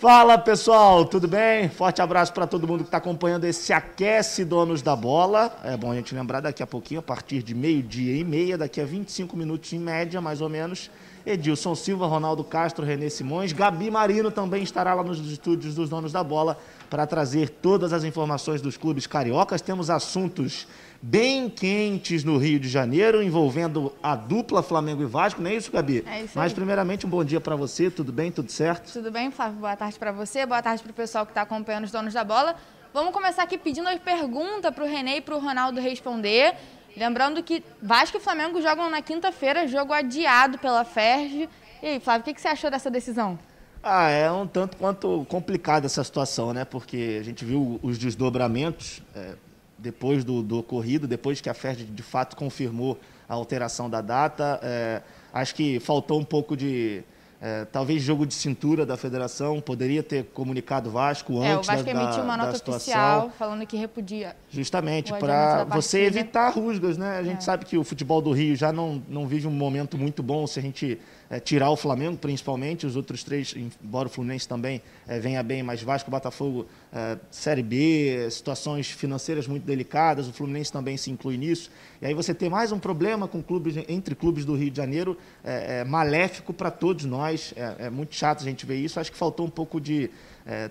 Fala pessoal, tudo bem? Forte abraço para todo mundo que está acompanhando esse Aquece Donos da Bola. É bom a gente lembrar daqui a pouquinho, a partir de meio-dia e meia, daqui a 25 minutos em média, mais ou menos. Edilson Silva, Ronaldo Castro, Renê Simões, Gabi Marino também estará lá nos estúdios dos Donos da Bola para trazer todas as informações dos clubes cariocas. Temos assuntos bem quentes no Rio de Janeiro, envolvendo a dupla Flamengo e Vasco, não é isso, Gabi? É isso Mas, aí. primeiramente, um bom dia para você, tudo bem, tudo certo? Tudo bem, Flávio? Boa tarde para você, boa tarde para o pessoal que está acompanhando os donos da bola. Vamos começar aqui pedindo a pergunta para o René e para o Ronaldo responder. Lembrando que Vasco e Flamengo jogam na quinta-feira, jogo adiado pela FERJ. E aí, Flávio, o que, que você achou dessa decisão? Ah, é um tanto quanto complicada essa situação, né? Porque a gente viu os desdobramentos é, depois do, do ocorrido, depois que a FERJ de fato confirmou a alteração da data. É, acho que faltou um pouco de. é, talvez jogo de cintura da federação, poderia ter comunicado o Vasco É, o antes Vasco da, emitiu uma nota oficial falando que repudia. Justamente, para você evitar rusgas, né? A gente É. sabe que o futebol do Rio já não, não vive um momento muito bom se a gente eh, tirar o Flamengo, principalmente, os outros três, embora o Fluminense também eh, venha bem, mas Vasco, Botafogo, eh, Série B, situações financeiras muito delicadas, o Fluminense também se inclui nisso. E aí você tem mais um problema com clubes, entre clubes do Rio de Janeiro, eh, eh, maléfico para todos nós. É, é muito chato a gente ver isso. Acho que faltou um pouco de,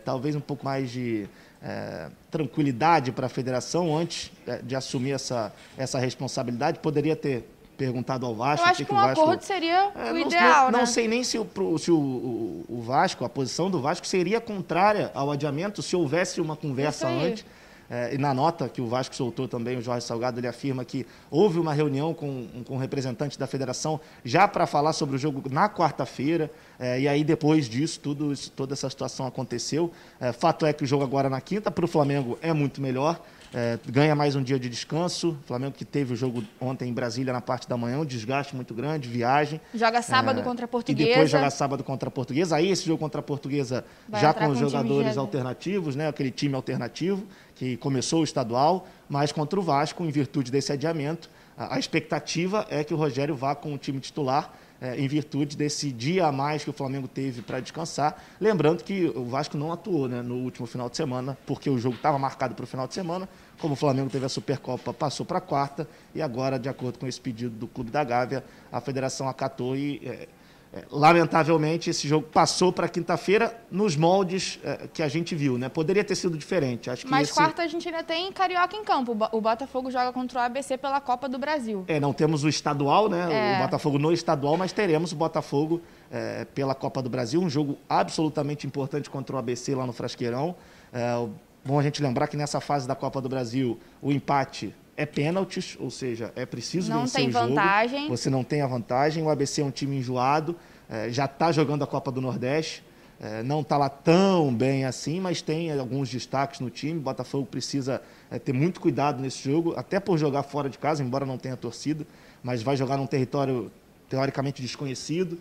talvez um pouco mais de é, tranquilidade para a federação antes é, de assumir essa, essa responsabilidade. Poderia ter perguntado ao Vasco. Eu acho que um Vasco- acordo seria É, o não, ideal, não, né? não sei nem se, o, se o, o- o Vasco, a posição do Vasco seria contrária ao adiamento se houvesse uma conversa antes. É, e na nota que o Vasco soltou também, o Jorge Salgado, ele afirma que houve uma reunião com, com representantes da federação já para falar sobre o jogo na quarta-feira. é, e aí, depois disso, tudo toda essa situação aconteceu. É, fato é que o jogo agora na quinta, para o Flamengo, é muito melhor. É, ganha mais um dia de descanso. O Flamengo que teve o jogo ontem em Brasília na parte da manhã, um desgaste muito grande, viagem. Joga sábado É, contra a E Portuguesa. depois jogar sábado contra a Portuguesa. Aí esse jogo contra a Portuguesa Vai já com os com jogadores alternativos, né? Aquele time alternativo que começou o estadual, mas contra o Vasco, em virtude desse adiamento, a, expectativa é que o Rogério vá com o time titular. eh, em virtude desse dia a mais que o Flamengo teve para descansar. Lembrando que o Vasco não atuou né, no último final de semana, porque o jogo estava marcado para o final de semana. Como o Flamengo teve a Supercopa, passou para quarta. E agora, de acordo com esse pedido do Clube da Gávea, a federação acatou e é, lamentavelmente, esse jogo passou para quinta-feira nos moldes é, que a gente viu, né? Poderia ter sido diferente. Acho que Mas esse- quarta a gente ainda tem Carioca em campo. O Bo- O Botafogo joga contra o ABC pela Copa do Brasil. É, não temos o estadual, né? É. O Botafogo no estadual, mas teremos o Botafogo é, pela Copa do Brasil, um jogo absolutamente importante contra o ABC lá no Frasqueirão. É, bom a gente lembrar que nessa fase da Copa do Brasil o empate é pênaltis, ou seja, é preciso Não vencer tem o jogo. vantagem. Você não tem a vantagem. O ABC é um time enjoado, é, já está jogando a Copa do Nordeste. é, não está lá tão bem assim, mas tem alguns destaques no time. O Botafogo precisa é, ter muito cuidado nesse jogo, até por jogar fora de casa, embora não tenha torcida, mas vai jogar num território teoricamente desconhecido,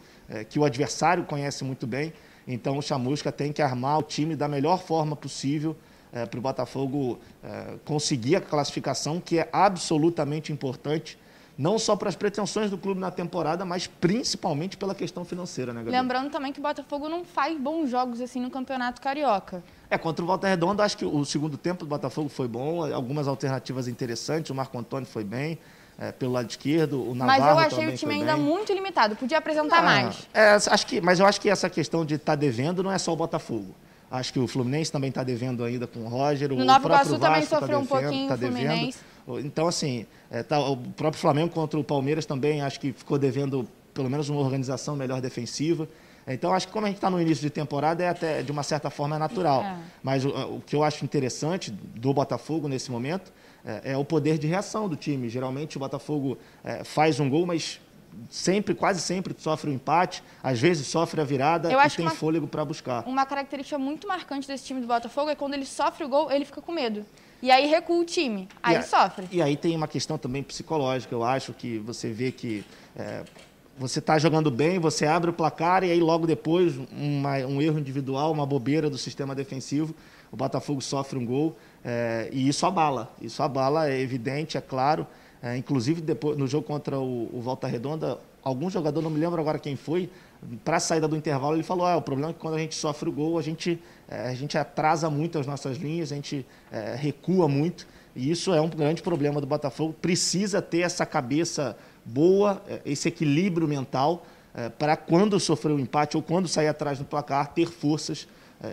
que o adversário conhece muito bem. Então o Chamusca tem que armar o time da melhor forma possível para o Botafogo é, conseguir a classificação, que é absolutamente importante, não só para as pretensões do clube na temporada, mas principalmente pela questão financeira, né? Lembrando também que o Botafogo não faz bons jogos assim no Campeonato Carioca. É, contra o Volta Redonda, acho que o segundo tempo do Botafogo foi bom, algumas alternativas interessantes, o Marco Antônio foi bem, é, pelo lado esquerdo, o Navarro Mas eu achei o time ainda muito limitado. Podia apresentar Ah, mais. é, acho que, mas eu acho que essa questão de estar devendo não é só o Botafogo. Acho que o Fluminense também está devendo ainda com o Roger. No o Nova próprio Iguaçu também tá sofreu um devendo- pouquinho tá devendo. Fluminense. Então, assim, é, tá, o próprio Flamengo contra o Palmeiras também acho que ficou devendo pelo menos uma organização melhor defensiva. Então, acho que como a gente está no início de temporada, é até, de uma certa forma, é natural. É. Mas o, o que eu acho interessante do Botafogo nesse momento é, é o poder de reação do time. Geralmente o Botafogo é, faz um gol, mas sempre, quase sempre, sofre o empate, às vezes sofre a virada Eu e tem uma- fôlego para buscar. Uma característica muito marcante desse time do Botafogo é quando ele sofre o gol, ele fica com medo. E aí recua o time. Aí E sofre. E aí tem uma questão também psicológica, eu acho, que você vê que é, você está jogando bem, você abre o placar e aí logo depois uma- um erro individual, uma bobeira do sistema defensivo, o Botafogo sofre um gol é, e isso abala. Isso abala, é evidente, é claro. É, inclusive depois, no jogo contra o, o Volta Redonda, algum jogador, não me lembro agora quem foi, para a saída do intervalo, ele falou: ah, o problema é que quando a gente sofre o gol, a gente, é, a gente atrasa muito as nossas linhas, a gente é, recua muito. E isso é um grande problema do Botafogo. Precisa ter essa cabeça boa, é, esse equilíbrio mental, é, para quando sofrer o um empate ou quando sair atrás do placar, ter forças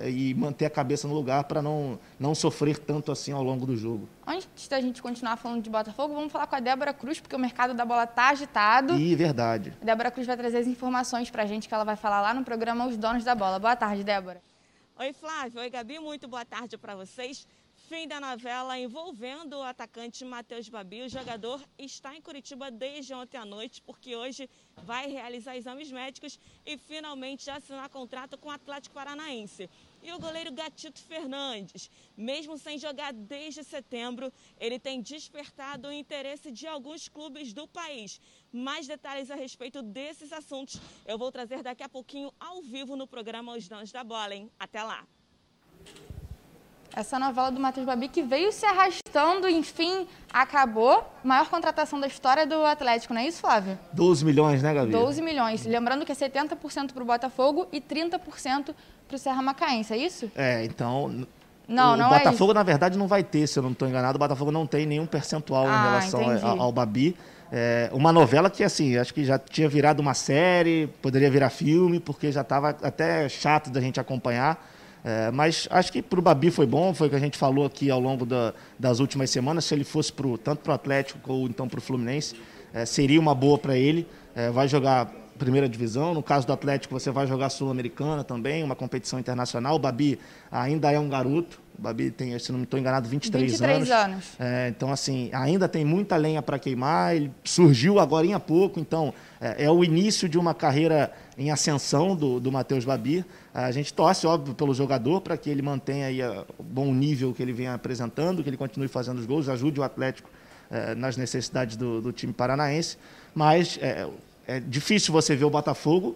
e manter a cabeça no lugar para não, não sofrer tanto assim ao longo do jogo. Antes da gente continuar falando de Botafogo, vamos falar com a Débora Cruz, porque o mercado da bola está agitado. E verdade. A Débora Cruz vai trazer as informações para a gente que ela vai falar lá no programa Os Donos da Bola. Boa tarde, Débora. Oi, Flávio. Oi, Gabi. Muito boa tarde para vocês. Fim da novela envolvendo o atacante Matheus Babi. O jogador está em Curitiba desde ontem à noite, porque hoje vai realizar exames médicos e finalmente assinar contrato com o Atlético Paranaense. E o goleiro Gatito Fernandes, mesmo sem jogar desde setembro, ele tem despertado o interesse de alguns clubes do país. Mais detalhes a respeito desses assuntos eu vou trazer daqui a pouquinho ao vivo no programa Os Donos da Bola, hein? Até lá! Essa novela do Matheus Babi que veio se arrastando, enfim, acabou. Maior contratação da história do Atlético, não é isso, Flávio? 12 milhões, né, Gabi? 12 milhões. Lembrando que é 70% para o Botafogo e 30% para o Serra Macaense, é isso? É, então. Não, o não Botafogo, é na verdade, não vai ter, se eu não estou enganado. O Botafogo não tem nenhum percentual ah, em relação ao, ao Babi. É uma novela que, assim, acho que já tinha virado uma série, poderia virar filme, porque já estava até chato da gente acompanhar. É, mas acho que para o Babi foi bom, foi o que a gente falou aqui ao longo da, das últimas semanas. Se ele fosse pro, tanto para o Atlético ou então para o Fluminense, é, seria uma boa para ele. É, vai jogar primeira divisão. No caso do Atlético, você vai jogar Sul-Americana também, uma competição internacional. O Babi ainda é um garoto. O Babi tem, se não me estou enganado, 23, 23 anos. anos. É, então, assim, ainda tem muita lenha para queimar. Ele surgiu agora há pouco, então é, é, o início de uma carreira em ascensão do, do Matheus Babi. A gente torce, óbvio, pelo jogador para que ele mantenha aí o bom nível que ele vem apresentando, que ele continue fazendo os gols, ajude o Atlético é, nas necessidades do, do, time paranaense. Mas é, é difícil você ver o Botafogo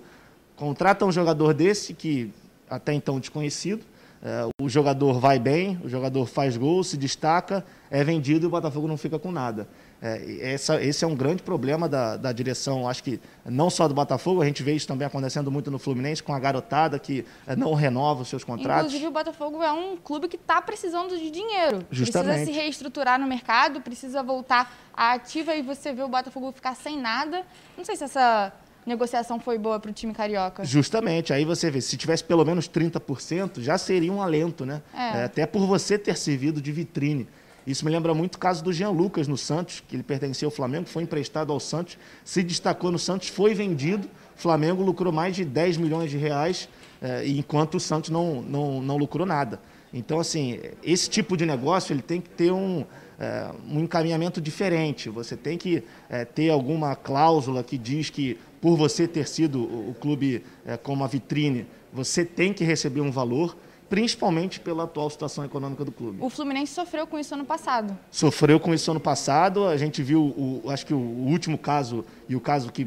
contrata um jogador desse que até então desconhecido. É, o jogador vai bem, o jogador faz gol, se destaca, é vendido e o Botafogo não fica com nada. É, essa, esse é um grande problema da, da direção, acho que não só do Botafogo, a gente vê isso também acontecendo muito no Fluminense, com a garotada que é, não renova os seus contratos. Inclusive, o Botafogo é um clube que está precisando de dinheiro. Justamente. Precisa se reestruturar no mercado, precisa voltar à ativa e você vê o Botafogo ficar sem nada. Não sei se essa negociação foi boa para o time carioca. Justamente, aí você vê, se tivesse pelo menos 30%, já seria um alento, né? É. É, até por você ter servido de vitrine. Isso me lembra muito o caso do Jean Lucas no Santos, que ele pertencia ao Flamengo, foi emprestado ao Santos, se destacou no Santos, foi vendido. O Flamengo lucrou mais de 10 milhões de reais, eh, enquanto o Santos não, não, não lucrou nada. Então, assim, esse tipo de negócio ele tem que ter um, é, um encaminhamento diferente. Você tem que é, ter alguma cláusula que diz que, por você ter sido o, clube é, como a vitrine, você tem que receber um valor principalmente pela atual situação econômica do clube. O Fluminense sofreu com isso ano passado. Sofreu com isso ano passado. A gente viu, o, acho que o último caso e o caso que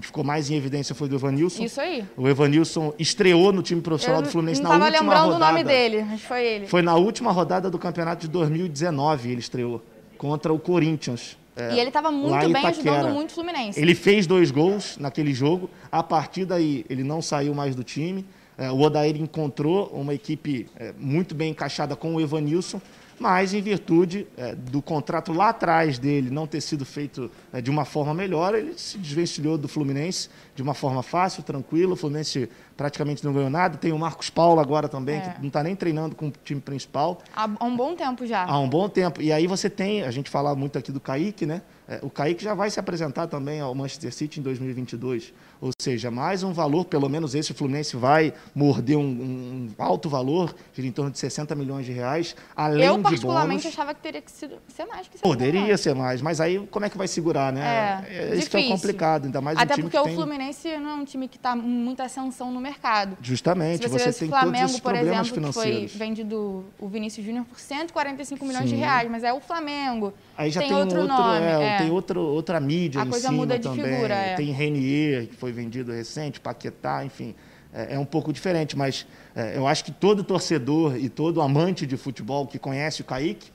ficou mais em evidência foi do Evanilson. Isso aí. O Evanilson estreou no time profissional Eu do Fluminense na última rodada. Não estava lembrando o nome dele, mas foi ele. Foi na última rodada do campeonato de 2019 ele estreou contra o Corinthians. É, e ele estava muito bem, ajudando muito o Fluminense. Ele fez dois gols naquele jogo. A partir daí, ele não saiu mais do time. É, o Odair encontrou uma equipe é, muito bem encaixada com o Evanilson, mas em virtude é, do contrato lá atrás dele não ter sido feito é, de uma forma melhor, ele se desvencilhou do Fluminense de uma forma fácil, tranquila. O Fluminense praticamente não ganhou nada. Tem o Marcos Paulo agora também, que não está nem treinando com o time principal. Há um bom tempo já. Há um bom tempo. E aí você tem, a gente fala muito aqui do Kaique, né? É, o Kaique já vai se apresentar também ao Manchester City em 2022. Ou seja, mais um valor, pelo menos esse Fluminense vai morder um, um alto valor, de em torno de 60 milhões de reais, além Eu, de particularmente, bônus. achava que teria que ser mais que Poderia ser mais, mas aí como é que vai segurar, né? É, é isso que é complicado, ainda mais Até um time porque que o tem... Fluminense não é um time que está muita ascensão no mercado. Justamente, Se você, você tem Flamengo, todos esses por problemas exemplo, que financeiros. foi vendido o Vinícius Júnior por 145 milhões Sim. de reais, mas é o Flamengo. Aí já tem, tem, outro, outro, nome. é, é. tem outro, outra mídia A coisa muda de também. figura, é. Tem Renier, que foi vendido recente, Paquetá, enfim. É, é um pouco diferente, mas é, eu acho que todo torcedor e todo amante de futebol que conhece o Kaique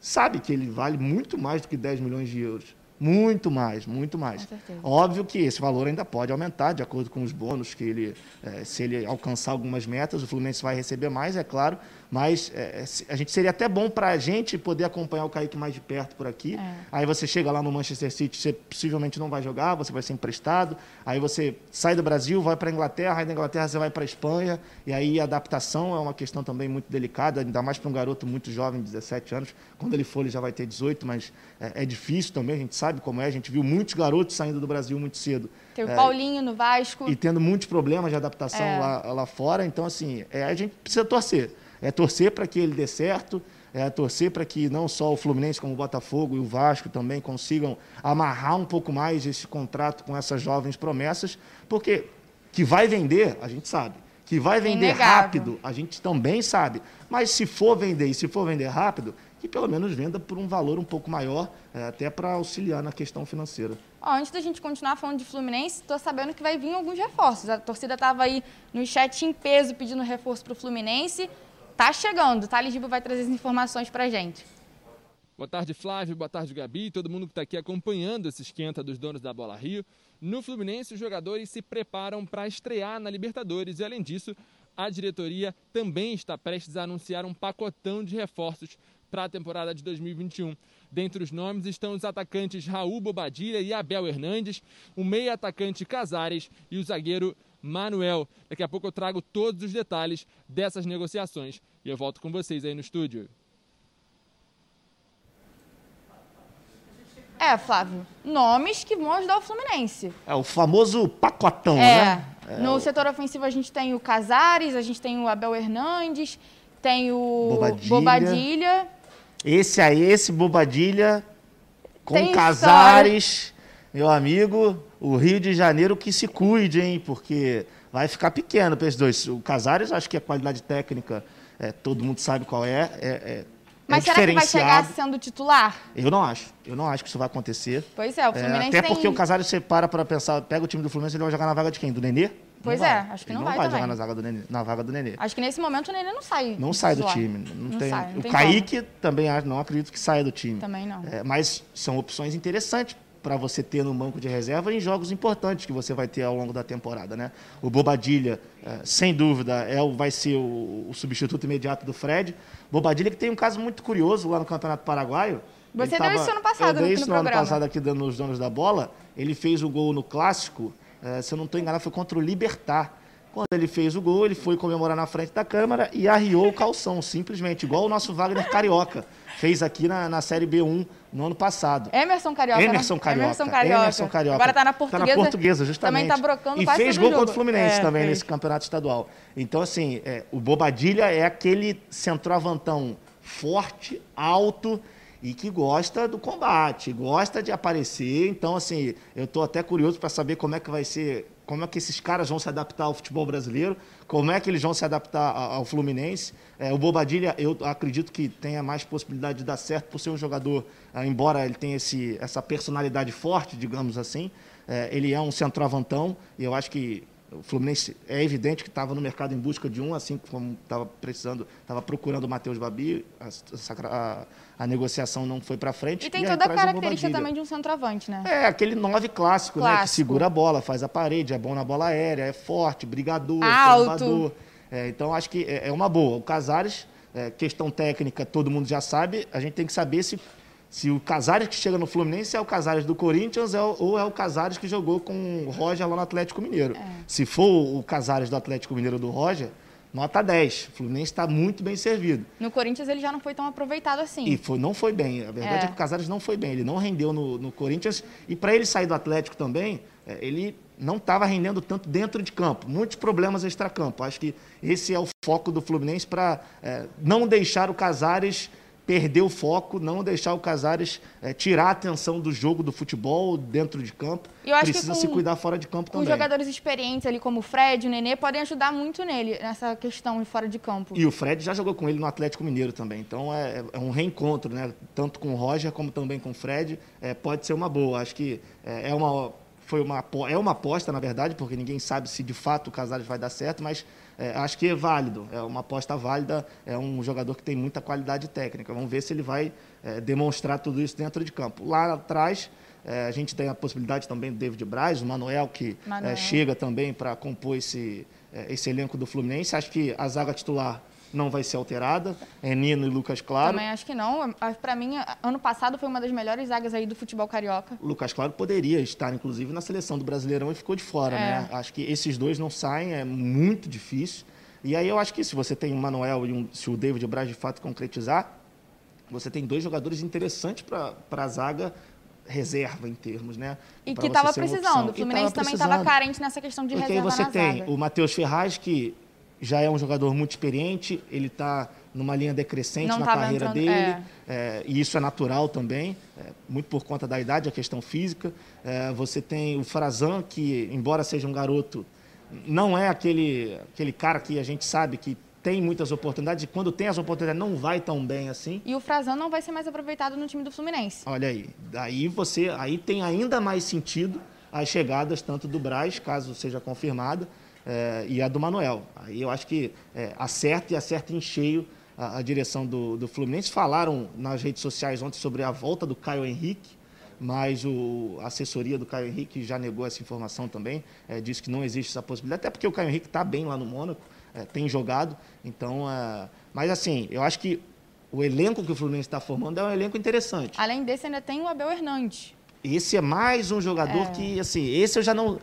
sabe que ele vale muito mais do que 10 milhões de euros. Muito mais, muito mais. Óbvio que esse valor ainda pode aumentar, de acordo com os bônus que ele, é, se ele alcançar algumas metas, o Fluminense vai receber mais, é claro, mas é, a gente seria até bom para a gente poder acompanhar o Kaique mais de perto por aqui. É. Aí você chega lá no Manchester City, você possivelmente não vai jogar, você vai ser emprestado. Aí você sai do Brasil, vai para a Inglaterra, aí da Inglaterra você vai para a Espanha. E aí a adaptação é uma questão também muito delicada, ainda mais para um garoto muito jovem, 17 anos. Quando ele for, ele já vai ter 18, mas é, é difícil também, a gente sabe como é. A gente viu muitos garotos saindo do Brasil muito cedo. Tem o é, Paulinho no Vasco. E tendo muitos problemas de adaptação é. lá, lá fora. Então, assim, é, a gente precisa torcer é torcer para que ele dê certo, é torcer para que não só o Fluminense, como o Botafogo e o Vasco também consigam amarrar um pouco mais esse contrato com essas jovens promessas, porque que vai vender, a gente sabe. Que vai vender Inegável. rápido, a gente também sabe. Mas se for vender e se for vender rápido, que pelo menos venda por um valor um pouco maior, é, até para auxiliar na questão financeira. Ó, antes da gente continuar falando de Fluminense, estou sabendo que vai vir alguns reforços. A torcida estava aí no chat em peso pedindo reforço para o Fluminense. Tá chegando, Thales Gibo vai trazer as informações para gente. Boa tarde, Flávio. Boa tarde, Gabi. Todo mundo que está aqui acompanhando esse esquenta dos donos da Bola Rio. No Fluminense, os jogadores se preparam para estrear na Libertadores e, além disso, a diretoria também está prestes a anunciar um pacotão de reforços para a temporada de 2021. Dentre os nomes estão os atacantes Raul Bobadilha e Abel Hernandes, o meia atacante Casares e o zagueiro Manuel. Daqui a pouco eu trago todos os detalhes dessas negociações e eu volto com vocês aí no estúdio. É, Flávio, nomes que vão ajudar o Fluminense. É o famoso pacotão, é. né? É, no o... setor ofensivo a gente tem o Casares, a gente tem o Abel Hernandes, tem o Bobadilha. Bobadilha. Esse aí, esse Bobadilha com tem Casares, história. meu amigo, o Rio de Janeiro que se cuide, hein? Porque vai ficar pequeno para esses dois. O Casares, acho que a qualidade técnica, é, todo mundo sabe qual é. é, é mas é será que vai chegar sendo titular? Eu não acho. Eu não acho que isso vai acontecer. Pois é, o Fluminense é, Até tem... porque o Casares, você para para pensar, pega o time do Fluminense, ele vai jogar na vaga de quem? Do Nenê? Pois é, acho que não, não vai, vai jogar na vaga, do Nenê, na vaga do Nenê. Acho que nesse momento o Nenê não sai. Não sai do time. Não, não tem, sai, não o tem Kaique como. também não acredito que saia do time. Também não. É, mas são opções interessantes para você ter no banco de reserva em jogos importantes que você vai ter ao longo da temporada. Né? O Bobadilha, é, sem dúvida, é, vai ser o, o, substituto imediato do Fred. Bobadilha que tem um caso muito curioso lá no Campeonato Paraguaio. Você deu isso ano passado eu dei isso no, no ano passado aqui dando os donos da bola. Ele fez o gol no Clássico, é, se eu não estou enganado, foi contra o Libertar. Quando ele fez o gol, ele foi comemorar na frente da câmera e arriou o calção, simplesmente, igual o nosso Wagner Carioca fez aqui na, na Série B1 no ano passado. Emerson Carioca. Emerson Carioca. Emerson Carioca. Emerson Carioca. Agora está na portuguesa. Está na portuguesa, justamente. Também está brocando E fez gol contra o Fluminense é, também fez. nesse campeonato estadual. Então, assim, é, o Bobadilha é aquele centroavantão forte, alto e que gosta do combate, gosta de aparecer. Então, assim, eu estou até curioso para saber como é que vai ser como é que esses caras vão se adaptar ao futebol brasileiro, como é que eles vão se adaptar ao Fluminense. É, o Bobadilha, eu acredito que tenha mais possibilidade de dar certo por ser um jogador, é, embora ele tenha esse, essa personalidade forte, digamos assim, é, ele é um centroavantão, e eu acho que o Fluminense é evidente que estava no mercado em busca de um, assim como estava precisando, estava procurando o Matheus Babi, a, a, a, negociação não foi para frente. E tem e toda a característica também de um centroavante, né? É, aquele nove clássico, clássico, né? Que segura a bola, faz a parede, é bom na bola aérea, é forte, brigador, Alto. É, então, acho que é, é uma boa. O Casares, é, questão técnica, todo mundo já sabe, a gente tem que saber se se o Casares que chega no Fluminense é o Casares do Corinthians é ou é o Casares que jogou com o Roger lá no Atlético Mineiro. É. Se for o Casares do Atlético Mineiro do Roger, nota 10. O Fluminense está muito bem servido. No Corinthians ele já não foi tão aproveitado assim. E foi, não foi bem. A verdade é, é que o Casares não foi bem. Ele não rendeu no, no Corinthians. E para ele sair do Atlético também, é, ele não estava rendendo tanto dentro de campo. Muitos problemas extra-campo. Acho que esse é o foco do Fluminense para é, não deixar o Casares perder o foco, não deixar o Casares é, tirar a atenção do jogo do futebol dentro de campo. Precisa com, se cuidar fora de campo também. Os jogadores experientes ali, como o Fred, o Nenê, podem ajudar muito nele nessa questão de fora de campo. E o Fred já jogou com ele no Atlético Mineiro também. Então é, é um reencontro, né? Tanto com o Roger como também com o Fred. É, pode ser uma boa. Acho que é, é uma foi uma, é uma aposta, na verdade, porque ninguém sabe se de fato o Casares vai dar certo, mas é, acho que é válido, é uma aposta válida, é um jogador que tem muita qualidade técnica. Vamos ver se ele vai é, demonstrar tudo isso dentro de campo. Lá atrás, É, a gente tem a possibilidade também do David Braz, o Manuel, que Manuel. É, chega também para compor esse, é, esse elenco do Fluminense. Acho que a zaga titular não vai ser alterada. É Nino e Lucas Claro. Também acho que não. Para mim, ano passado foi uma das melhores zagas aí do futebol carioca. O Lucas Claro poderia estar, inclusive, na seleção do Brasileirão e ficou de fora, É. né? Acho que esses dois não saem, é muito difícil. E aí eu acho que se você tem o Manuel e um, se o David Braz de fato concretizar, você tem dois jogadores interessantes para a zaga reserva em termos, né? E Pra que você estava precisando. O E Fluminense tava também estava carente nessa questão de Porque aí reserva você na tem zaga. o Matheus Ferraz, que já é um jogador muito experiente, ele está numa linha decrescente Não na carreira entrando- dele, é. é, e isso é natural também, é, muito por conta da idade, a questão física. É, você tem o Frazan, que, embora seja um garoto, não é aquele, aquele cara que a gente sabe que tem muitas oportunidades, e quando tem as oportunidades não vai tão bem assim. E o Frazão não vai ser mais aproveitado no time do Fluminense. Olha aí, daí você, aí tem ainda mais sentido as chegadas tanto do Braz, caso seja confirmada, eh, e a do Manuel. Aí eu acho que eh, acerta e acerta em cheio a, a direção do, do Fluminense. Falaram nas redes sociais ontem sobre a volta do Caio Henrique, mas o, a assessoria do Caio Henrique já negou essa informação também, eh, disse que não existe essa possibilidade, até porque o Caio Henrique está bem lá no Mônaco, eh, tem jogado, então, eh, mas assim, eu acho que o elenco que o Fluminense está formando é um elenco interessante. Além desse, ainda tem o Abel Hernandes. Esse é mais um jogador É. que, assim, esse eu já não.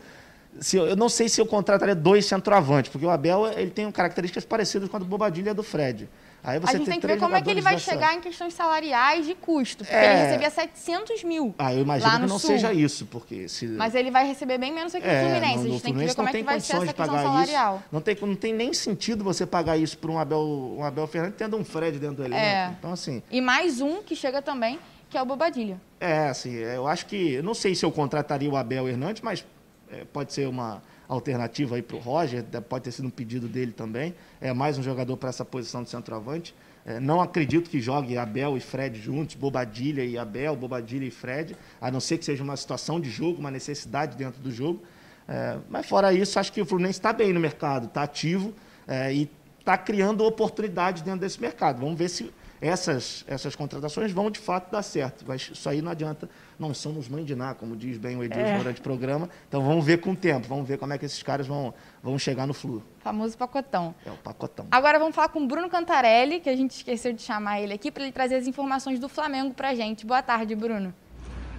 Se eu, eu não sei se eu contrataria dois centroavantes, porque o Abel ele tem características parecidas com a do Bobadilha e a do Fred. Aí você a gente tem que ver como é que ele vai chegar em questões salariais de custo. Porque É. ele recebia 700 mil. Ah, eu imagino que no não Sul. seja isso, porque se. Mas ele vai receber bem menos aqui no É, Fluminense. no- a no gente tem que ver como é que tem vai ser essa de questão salarial. isso. Não tem, não tem nem sentido você pagar isso para um Abel, um Abel Fernandes tendo um Fred dentro do elenco. É. Então, assim, E mais um que chega também, que é o Bobadilha. É, assim, eu acho que. Eu não sei se eu contrataria o Abel Hernandes, mas é, pode ser uma alternativa aí para o Roger, de- pode ter sido um pedido dele também. É mais um jogador para essa posição de centroavante. É, não acredito que jogue Abel e Fred juntos, Bobadilha e Abel, Bobadilha e Fred, a não ser que seja uma situação de jogo, uma necessidade dentro do jogo. É, mas fora isso, acho que o Fluminense está bem no mercado, está ativo é, e está criando oportunidades dentro desse mercado. Vamos ver se essas, essas contratações vão de fato dar certo. Mas isso aí não adianta. Não somos mãe de nada, como diz bem o Edilson durante o programa. Então vamos ver com o tempo, vamos ver como é que esses caras vão, vão chegar no flu. Famoso pacotão. É o pacotão. Agora vamos falar com o Bruno Cantarelli, que a gente esqueceu de chamar ele aqui, para ele trazer as informações do Flamengo pra gente. Boa tarde, Bruno.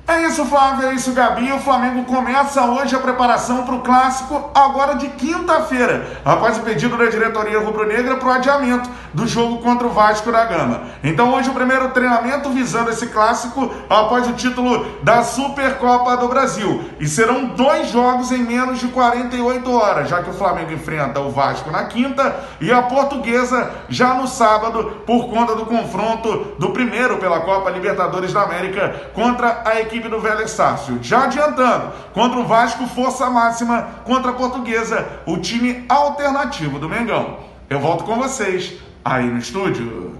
É isso, Flávio, é isso, Gabi. O Flamengo começa hoje a preparação para o clássico, agora de quinta-feira, após o pedido da diretoria rubro-negra para o adiamento do jogo contra o Vasco da Gama. Então, hoje, o primeiro treinamento visando esse clássico após o título da Supercopa do Brasil. E serão dois jogos em menos de 48 horas, já que o Flamengo enfrenta o Vasco na quinta e a Portuguesa já no sábado, por conta do confronto do primeiro pela Copa Libertadores da América contra a equipe do Vélez Sácio. Já adiantando, contra o Vasco, força máxima, contra a Portuguesa, o time alternativo do Mengão. Eu volto com vocês aí no estúdio.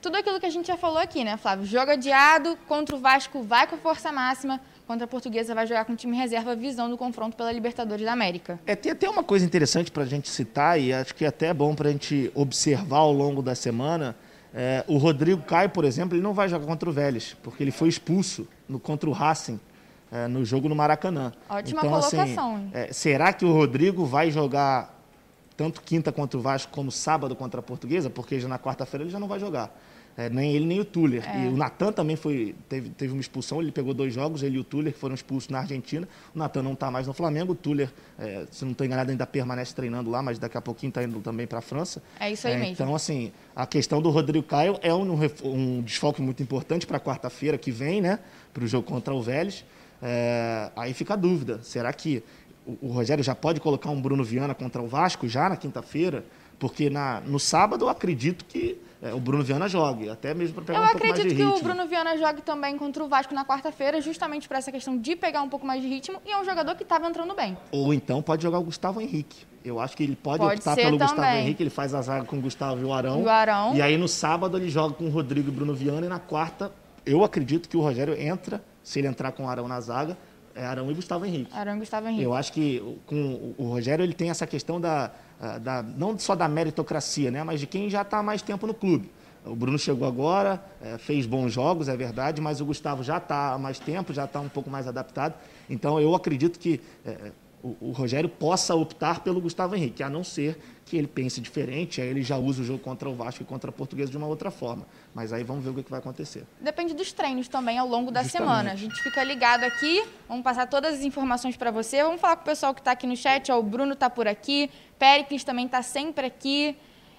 Tudo aquilo que a gente já falou aqui, né, Flávio? Jogo adiado, contra o Vasco vai com força máxima, contra a Portuguesa vai jogar com time reserva, visando o confronto pela Libertadores da América. É, tem até uma coisa interessante para a gente citar, e acho que é até bom para a gente observar ao longo da semana. É, o Rodrigo Caio, por exemplo, ele não vai jogar contra o Vélez, porque ele foi expulso no, contra o Racing é, no jogo no Maracanã. Ótima então, colocação, Assim, hein? é, será que o Rodrigo vai jogar tanto quinta contra o Vasco como sábado contra a Portuguesa? Porque já na quarta-feira ele já não vai jogar. É, nem ele, nem o Tuller. É. E o Natan também foi, teve, teve uma expulsão, ele pegou dois jogos, ele e o Tuller foram expulsos na Argentina. O Natan não está mais no Flamengo, o Tuller, é, se não estou enganado, ainda permanece treinando lá, mas daqui a pouquinho está indo também para a França. É isso aí mesmo. Então, assim, a questão do Rodrigo Caio é um, um desfalque muito importante para quarta-feira que vem, né? Para o jogo contra o Vélez. É, aí fica a dúvida: será que o, o Rogério já pode colocar um Bruno Viana contra o Vasco já na quinta-feira? Porque na, no sábado eu acredito que é, o Bruno Viana jogue, até mesmo para pegar Eu um pouco mais de acredito que ritmo. o Bruno Viana jogue também contra o Vasco na quarta-feira, justamente por essa questão de pegar um pouco mais de ritmo, e é um jogador que estava entrando bem. Ou então pode jogar o Gustavo Henrique. Eu acho que ele pode, Pode optar pelo Gustavo também. Henrique, ele faz a zaga com o Gustavo e o Arão. E o Arão. E aí no sábado ele joga com o Rodrigo e Bruno Viana e na quarta eu acredito que o Rogério entra, se ele entrar com o Arão na zaga, Arão e Gustavo Henrique. Arão e Gustavo Henrique. Eu acho que o- com o- Rogério ele tem essa questão da, da não só da meritocracia, né, mas de quem já está há mais tempo no clube. O Bruno chegou agora, é, fez bons jogos, é verdade, mas o Gustavo já está há mais tempo, já está um pouco mais adaptado. Então eu acredito que é, o, o, Rogério possa optar pelo Gustavo Henrique, a não ser que ele pense diferente, aí ele já usa o jogo contra o Vasco e contra a Portuguesa de uma outra forma. Mas aí vamos ver o que, vai acontecer. Depende dos treinos também ao longo da Justamente. semana. A gente fica ligado aqui, vamos passar todas as informações para você. Vamos falar com o pessoal que está aqui no chat. Ó, o Bruno está por aqui, Péricles também está sempre aqui.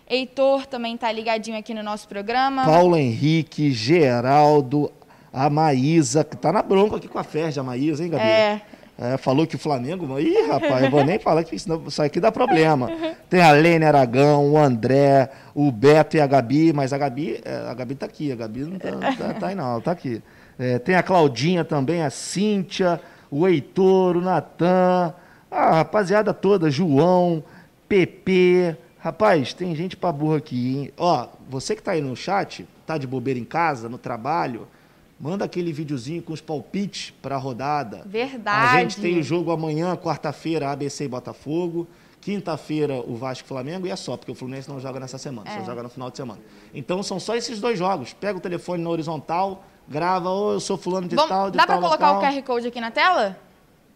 Heitor também está ligadinho aqui no nosso programa. Paulo Henrique, Geraldo, a Maísa, que está na bronca aqui com a Ferja, a Maísa, hein, Gabi? É. É, falou que o Flamengo. Ih, rapaz, eu vou nem falar que isso, isso aqui dá problema. Tem a Lene Aragão, o André, o Beto e a Gabi, mas a Gabi, é, a Gabi tá aqui, a Gabi não tá, tá, tá aí não, tá aqui. É, tem a Claudinha também, a Cíntia, o Heitor, o Natan, a rapaziada toda, João, Pepe. Rapaz, tem gente pra burra aqui, hein? Ó, você que tá aí no chat, tá de bobeira em casa, no trabalho, Manda aquele videozinho com os palpites para a rodada. Verdade. A gente tem o jogo amanhã, quarta-feira, ABC e Botafogo. Quinta-feira, o Vasco e Flamengo. E é só, porque o Fluminense não joga nessa semana, é. só joga no final de semana. Então são só esses dois jogos. Pega o telefone na horizontal, grava, ou oh, eu sou fulano de Bom, tal, de dá tal Dá para colocar local. o QR Code aqui na tela?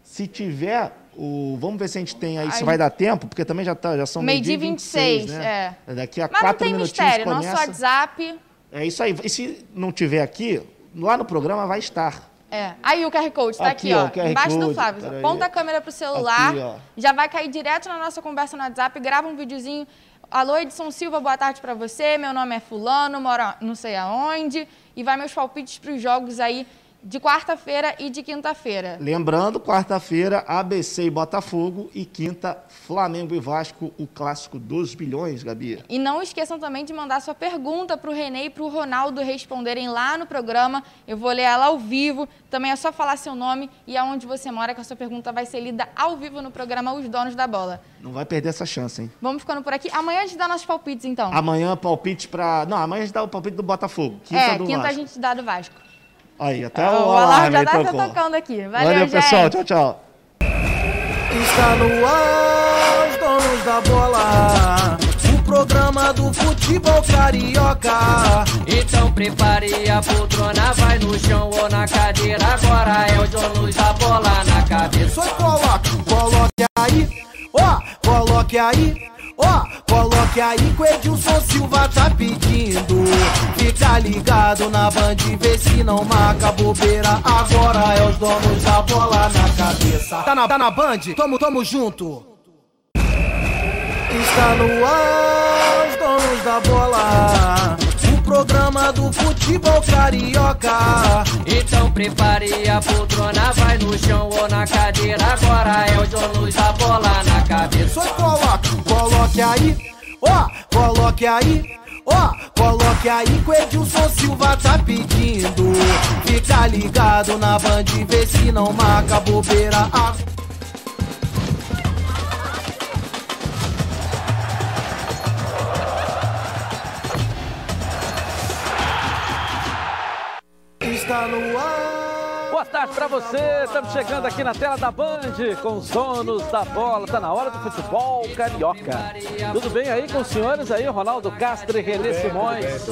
Se tiver, o, vamos ver se a gente tem aí, se vai dar tempo, porque também já, tá, já são meio-dia 26, 26, né? É. Daqui a Mas quatro minutinhos mistério, começa. nosso WhatsApp... É isso aí. E se não tiver aqui, lá no programa vai estar. É. Aí o QR Code está aqui, aqui, ó, embaixo Code, do Flávio. Aponta a câmera pro celular, aqui, já vai cair direto na nossa conversa no WhatsApp, grava um videozinho. Alô, Edson Silva, boa tarde para você. Meu nome é Fulano, moro não sei aonde. E vai meus palpites para os jogos aí de quarta-feira e de quinta-feira. Lembrando, quarta-feira, ABC e Botafogo e quinta, Flamengo e Vasco, o clássico dos bilhões, Gabi. E não esqueçam também de mandar sua pergunta para o Renê e para o Ronaldo responderem lá no programa. Eu vou ler ela ao vivo. Também é só falar seu nome e aonde você mora, que a sua pergunta vai ser lida ao vivo no programa Os Donos da Bola. Não vai perder essa chance, hein? Vamos ficando por aqui. Amanhã a gente dá nossos palpites, então. Amanhã, palpite para... Não, amanhã a gente dá o palpite do Botafogo. Quinta é, do quinta Vasco. a gente dá do Vasco. Aí, até o, o alarme, já tá tocando aqui. Valeu, Valeu pessoal. Tchau, tchau. Está no ar, os donos da bola. O programa do futebol carioca. Então prepare a poltrona, vai no chão ou na cadeira. Agora é o donos da bola na cabeça. Só coloque, coloque aí, ó, coloque aí. Ó, oh, coloque aí que o Edilson Silva tá pedindo. Fica ligado na band, vê se não marca bobeira. Agora é os donos da bola na cabeça. Tá na, tá na band? Tamo, tamo junto. Está no ar, os donos da bola programa do futebol carioca. Então prepare a poltrona, vai no chão ou na cadeira. Agora é o dono da bola na cabeça. Só coloque, coloque aí, ó, coloque aí. Ó, coloque aí que o Edilson Silva tá pedindo. Fica ligado na band, vê se não marca bobeira. Está no ar. Boa tarde para você. Estamos chegando aqui na tela da Band com os donos da bola. Tá na hora do futebol carioca. Tudo bem aí com os senhores aí, Ronaldo Castro e Renê Simões?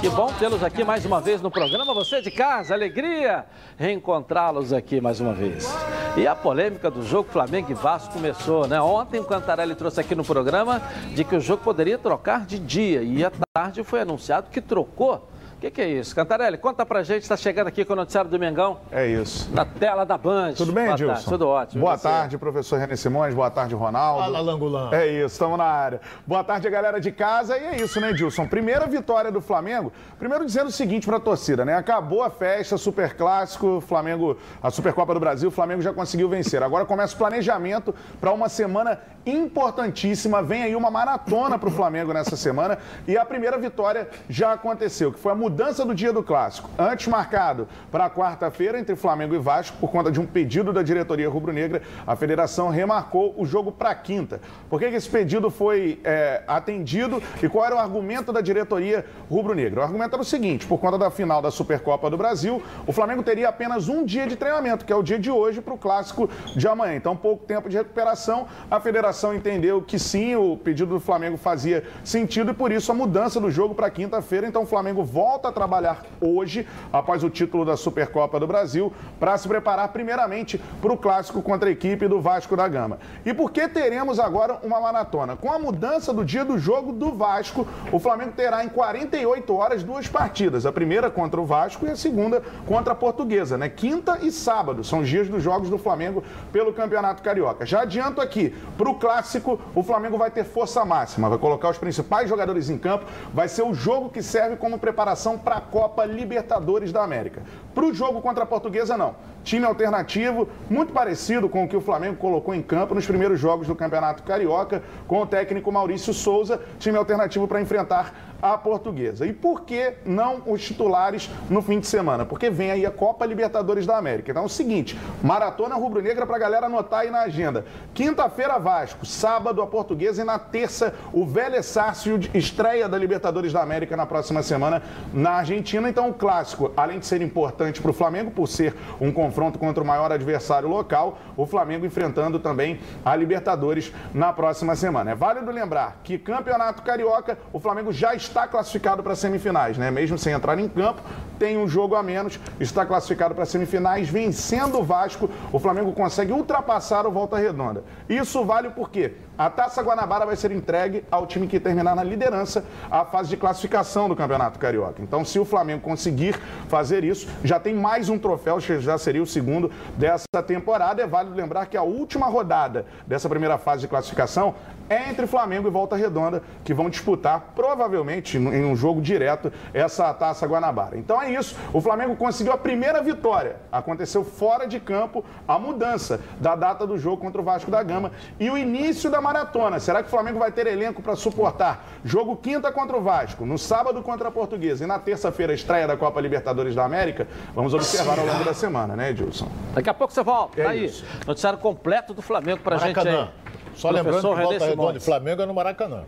Que bom tê-los aqui mais uma vez no programa. Você de casa, alegria reencontrá-los aqui mais uma vez. E a polêmica do jogo Flamengo e Vasco começou, né? Ontem o Cantarelli trouxe aqui no programa de que o jogo poderia trocar de dia e à tarde foi anunciado que trocou que, que é isso? Cantarelli, conta pra gente, está chegando aqui com o noticiário do Mengão. É isso. Na tela da Band. Tudo bem, Edilson? Tudo ótimo. Boa tarde, professor René Simões. Boa tarde, Ronaldo. Fala, Langulão. É isso, estamos na área. Boa tarde, galera de casa. E é isso, né, Edilson? Primeira vitória do Flamengo. Primeiro dizendo o seguinte pra torcida, né? Acabou a festa, super clássico, Flamengo, a Supercopa do Brasil, o Flamengo já conseguiu vencer. Agora começa o planejamento para uma semana importantíssima. Vem aí uma maratona para o Flamengo nessa semana. E a primeira vitória já aconteceu, que foi a mudança mudança do dia do clássico. Antes marcado para quarta-feira entre Flamengo e Vasco, por conta de um pedido da diretoria rubro-negra, a federação remarcou o jogo para quinta. Por que, que esse pedido foi é, atendido e qual era o argumento da diretoria rubro-negra? O argumento era o seguinte: por conta da final da Supercopa do Brasil, o Flamengo teria apenas um dia de treinamento, que é o dia de hoje, para o clássico de amanhã. Então, pouco tempo de recuperação. A federação entendeu que sim, o pedido do Flamengo fazia sentido e por isso a mudança do jogo para quinta-feira. Então, o Flamengo volta a trabalhar hoje, após o título da Supercopa do Brasil, para se preparar primeiramente para o clássico contra a equipe do Vasco da Gama. E por que teremos agora uma maratona? Com a mudança do dia do jogo do Vasco, o Flamengo terá em 48 horas duas partidas. A primeira contra o Vasco e a segunda contra a Portuguesa, né? Quinta e sábado são os dias dos jogos do Flamengo pelo Campeonato Carioca. Já adianto aqui, para o clássico, o Flamengo vai ter força máxima, vai colocar os principais jogadores em campo, vai ser o jogo que serve como preparação para a Copa Libertadores da América. Para o jogo contra a Portuguesa, não. Time alternativo, muito parecido com o que o Flamengo colocou em campo nos primeiros jogos do Campeonato Carioca, com o técnico Maurício Souza, time alternativo para enfrentar a portuguesa. E por que não os titulares no fim de semana? Porque vem aí a Copa Libertadores da América. Então é o seguinte, maratona rubro-negra para galera anotar aí na agenda. Quinta-feira Vasco, sábado a portuguesa e na terça o Vélez Sarsfield estreia da Libertadores da América na próxima semana na Argentina. Então o clássico, além de ser importante para o Flamengo por ser um confronto contra o maior adversário local, o Flamengo enfrentando também a Libertadores na próxima semana. É válido lembrar que Campeonato Carioca, o Flamengo já está está classificado para semifinais, né? Mesmo sem entrar em campo, tem um jogo a menos, está classificado para semifinais, vencendo o Vasco, o Flamengo consegue ultrapassar o Volta Redonda. Isso vale porque a Taça Guanabara vai ser entregue ao time que terminar na liderança a fase de classificação do Campeonato Carioca. Então, se o Flamengo conseguir fazer isso, já tem mais um troféu, já seria o segundo dessa temporada. É válido lembrar que a última rodada dessa primeira fase de classificação é entre Flamengo e Volta Redonda, que vão disputar, provavelmente, em um jogo direto, essa Taça Guanabara. Então é isso. O Flamengo conseguiu a primeira vitória. Aconteceu fora de campo a mudança da data do jogo contra o Vasco da Gama e o início da maratona. Será que o Flamengo vai ter elenco para suportar jogo quinta contra o Vasco, no sábado contra a Portuguesa e na terça-feira estreia da Copa Libertadores da América? Vamos observar ao longo da semana, né, Edilson? Daqui a pouco você volta. É tá aí. Isso. Noticiário completo do Flamengo para gente aí. Só lembrando que Volta Redonda de Flamengo é no Maracanã.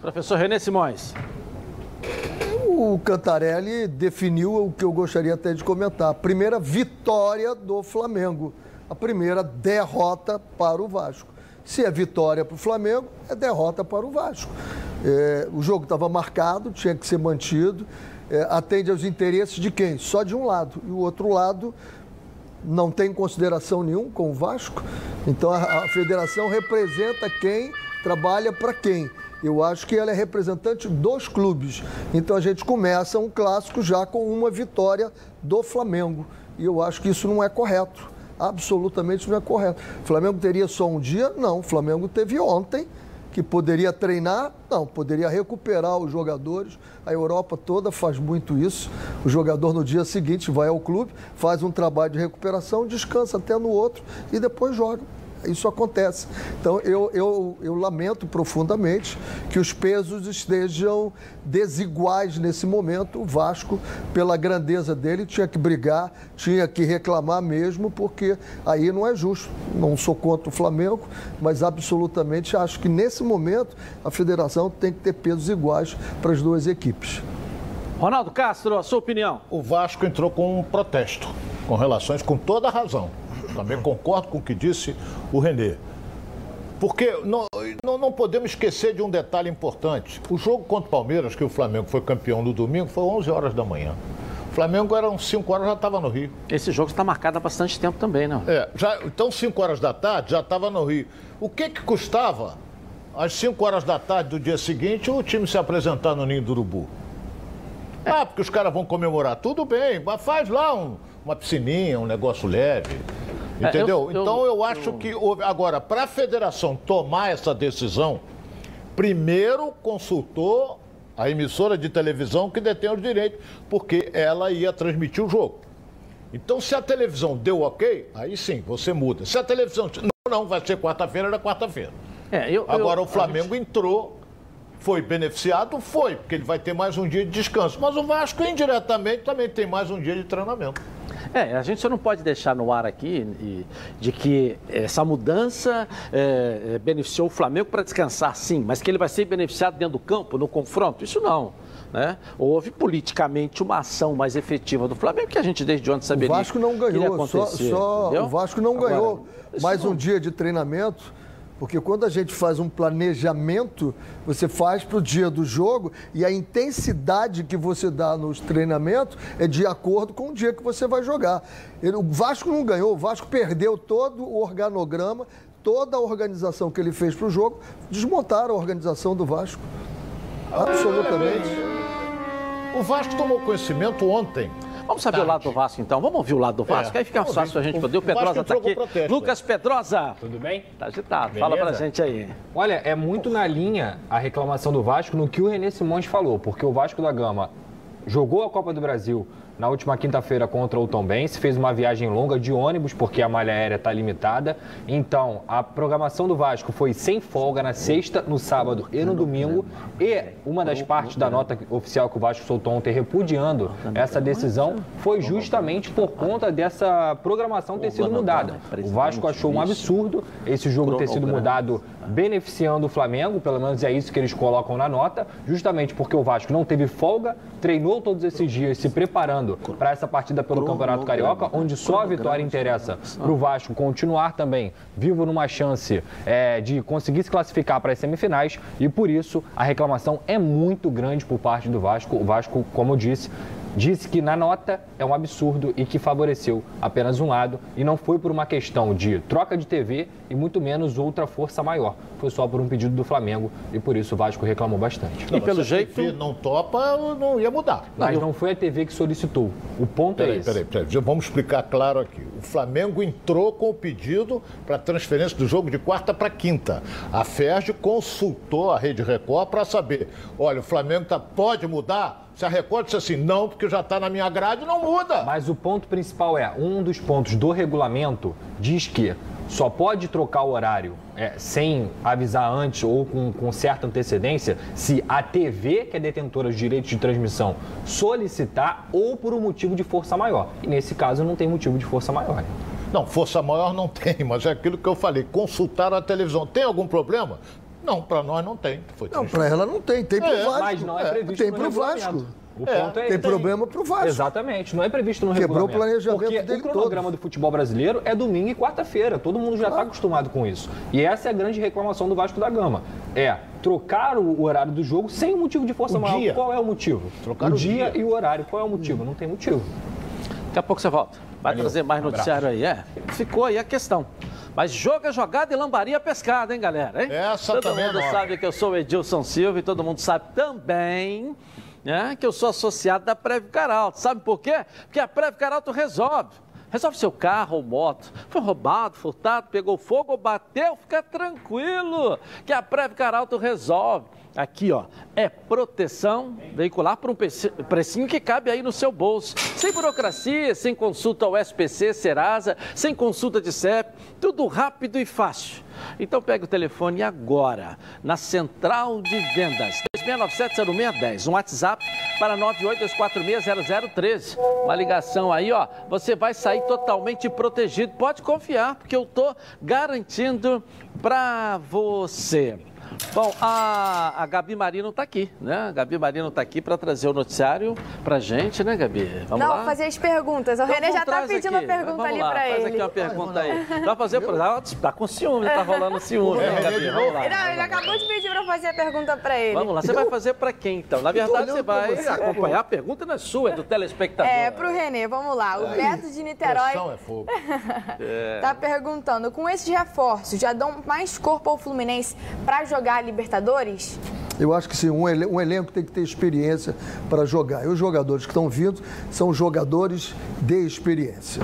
Professor René Simões. O Cantarelli definiu o que eu gostaria até de comentar. A primeira vitória do Flamengo. A primeira derrota para o Vasco. Se é vitória para o Flamengo, é derrota para o Vasco. É, o jogo estava marcado, tinha que ser mantido. É, atende aos interesses de quem? Só de um lado. E o outro lado não tem consideração nenhum com o Vasco. Então a, a federação representa quem trabalha para quem. Eu acho que ela é representante dos clubes. Então a gente começa um clássico já com uma vitória do Flamengo. E eu acho que isso não é correto absolutamente não é correto. O Flamengo teria só um dia? Não. O Flamengo teve ontem, que poderia treinar? Não, poderia recuperar os jogadores. A Europa toda faz muito isso. O jogador no dia seguinte vai ao clube, faz um trabalho de recuperação, descansa até no outro e depois joga isso acontece. Então, eu, eu, eu lamento profundamente que os pesos estejam desiguais nesse momento. O Vasco, pela grandeza dele, tinha que brigar, tinha que reclamar mesmo, porque aí não é justo. Não sou contra o Flamengo, mas absolutamente acho que nesse momento a federação tem que ter pesos iguais para as duas equipes. Ronaldo Castro, a sua opinião? O Vasco entrou com um protesto, com relações, com toda a razão também concordo com o que disse o Renê. Porque não, não, não, podemos esquecer de um detalhe importante. O jogo contra o Palmeiras, que o Flamengo foi campeão no domingo, foi 11 horas da manhã. O Flamengo eram 5 horas, já estava no Rio. Esse jogo está marcado há bastante tempo também, não? É, já, então 5 horas da tarde já estava no Rio. O que que custava, às 5 horas da tarde do dia seguinte, o time se apresentar no Ninho do Urubu? É. Ah, porque os caras vão comemorar. Tudo bem, mas faz lá um, uma piscininha, um negócio leve. É, Entendeu? eu, então eu acho eu... que. Houve... Agora, para a federação tomar essa decisão, primeiro consultou a emissora de televisão que detém os direitos, porque ela ia transmitir o jogo. Então, se a televisão deu ok, aí sim, você muda. Se a televisão. Não, não, vai ser quarta-feira, era quarta-feira. É, eu, Agora, eu, o Flamengo entrou Foi beneficiado? Foi, porque ele vai ter mais um dia de descanso. Mas o Vasco, indiretamente, também tem mais um dia de treinamento. É, a gente só não pode deixar no ar aqui de que essa mudança é, beneficiou o Flamengo para descansar, sim, mas que ele vai ser beneficiado dentro do campo, no confronto, isso não. Né? Houve politicamente uma ação mais efetiva do Flamengo que a gente desde ontem saberia. O Vasco não ganhou, só, só o Vasco não Agora, ganhou mais não... um dia de treinamento porque quando a gente faz um planejamento, você faz para o dia do jogo e a intensidade que você dá nos treinamentos é de acordo com o dia que você vai jogar. o Vasco não ganhou, o Vasco perdeu todo o organograma, toda a organização que ele fez para o jogo, desmontaram a organização do Vasco. Absolutamente. O Vasco tomou conhecimento ontem Vamos saber Tarde. o lado do Vasco, então. Vamos ouvir o lado do Vasco, é. aí fica fácil a gente poder. O Pedrosa está aqui. Protesto, Lucas Pedrosa. Tudo bem? Tá agitado. Beleza? Fala pra gente aí. Olha, é muito na linha a reclamação do Vasco no que o Renê Simões falou, porque o Vasco da Gama jogou a Copa do Brasil na última quinta-feira contra o Tombense, fez uma viagem longa de ônibus porque a malha aérea está limitada. Então, a programação do Vasco foi sem folga na sexta, no sábado e no domingo. E uma das partes da nota oficial que o Vasco soltou ontem repudiando essa decisão foi justamente por conta dessa programação ter sido mudada. O Vasco achou um absurdo esse jogo ter sido mudado beneficiando o Flamengo, pelo menos é isso que eles colocam na nota, justamente porque o Vasco não teve folga, treinou todos esses dias se preparando para essa partida pelo Campeonato Carioca, onde só a vitória interessa para o Vasco continuar também vivo numa chance é, de conseguir se classificar para as semifinais e por isso a reclamação é muito grande por parte do Vasco. O Vasco, como eu disse, disse que na nota é um absurdo e que favoreceu apenas um lado e não foi por uma questão de troca de TV e muito menos outra força maior. Foi só por um pedido do Flamengo e por isso o Vasco reclamou bastante. Não, e pelo jeito. Se não topa, não ia mudar. Mas não foi a TV que solicitou. O ponto peraí, é esse. Peraí, peraí, vamos explicar claro aqui. O Flamengo entrou com o pedido para transferência do jogo de quarta para quinta. A FERJ consultou a Rede Record para saber: olha, o Flamengo tá, pode mudar? Se a Record disse assim, não, porque já está na minha grade, não muda. Mas o ponto principal é, um dos pontos do regulamento diz que só pode trocar o horário é, sem avisar antes ou com, com, certa antecedência se a TV, que é detentora de direitos de transmissão, solicitar ou por um motivo de força maior. E nesse caso não tem motivo de força maior. Não, força maior não tem, mas é aquilo que eu falei. Consultaram a televisão. Tem algum problema? Não, para nós não tem. Foi não, para ela não tem. Tem para o é, Vasco. Mas não é previsto Tem para o Vasco. O é, ponto é tem problema para o Vasco. Exatamente, não é previsto no Quebrou regulamento. o planejamento porque dele o cronograma todo. do futebol brasileiro é domingo e quarta-feira. Todo mundo já está acostumado com isso. E essa é a grande reclamação do Vasco da Gama. É trocar o horário do jogo sem o motivo de força o maior. Dia. Qual é o motivo? Trocar o, o dia, dia, e o horário. Qual é o motivo? Não tem motivo. Daqui a pouco você volta. Vai Valeu. trazer mais um noticiário aí. É, ficou aí a questão. Mas joga jogada e lambaria pescada, hein, galera? Hein? Essa todo também mundo é sabe que eu sou o Edilson Silva e todo mundo sabe também né, que eu sou associado da Preve Caralto. Sabe por quê? Porque a Preve Caralto resolve. Resolve seu carro ou moto. Foi roubado, furtado, pegou fogo ou bateu, fica tranquilo. Que a Preve Caralto resolve. Aqui, ó, é proteção veicular por um precinho que cabe aí no seu bolso. Sem burocracia, sem consulta ao SPC, Serasa, sem consulta de CEP, tudo rápido e fácil. Então pegue o telefone agora, na Central de Vendas, 3697-0610, um WhatsApp para 982460013. Uma ligação aí, ó, você vai sair totalmente protegido. Pode confiar, porque eu tô garantindo para você. Bom, a, a Gabi Marino está aqui, né? A Gabi Marino está aqui para trazer o noticiário para gente, né, Gabi? Vamos Não, lá? fazer as perguntas. O então, Renê já está pedindo aqui. uma pergunta Vamos ali para ele. Faz aqui uma pergunta aí. Vai fazer, Está com ciúme, está rolando ciúme, né, Gabi? Vamos lá. Não, ele acabou de pedir para fazer a pergunta para ele. Vamos lá, você vai fazer para quem então? Na verdade, você vai acompanhar. A pergunta não é sua, é do telespectador. É, para o Renê, vamos lá. O Beto de Niterói. é fogo. Está perguntando: com esses reforços, já dão mais corpo ao Fluminense para jogar a Libertadores? Eu acho que sim, um, elen um elenco tem que ter experiência para jogar. E os jogadores que estão vindo são jogadores de experiência.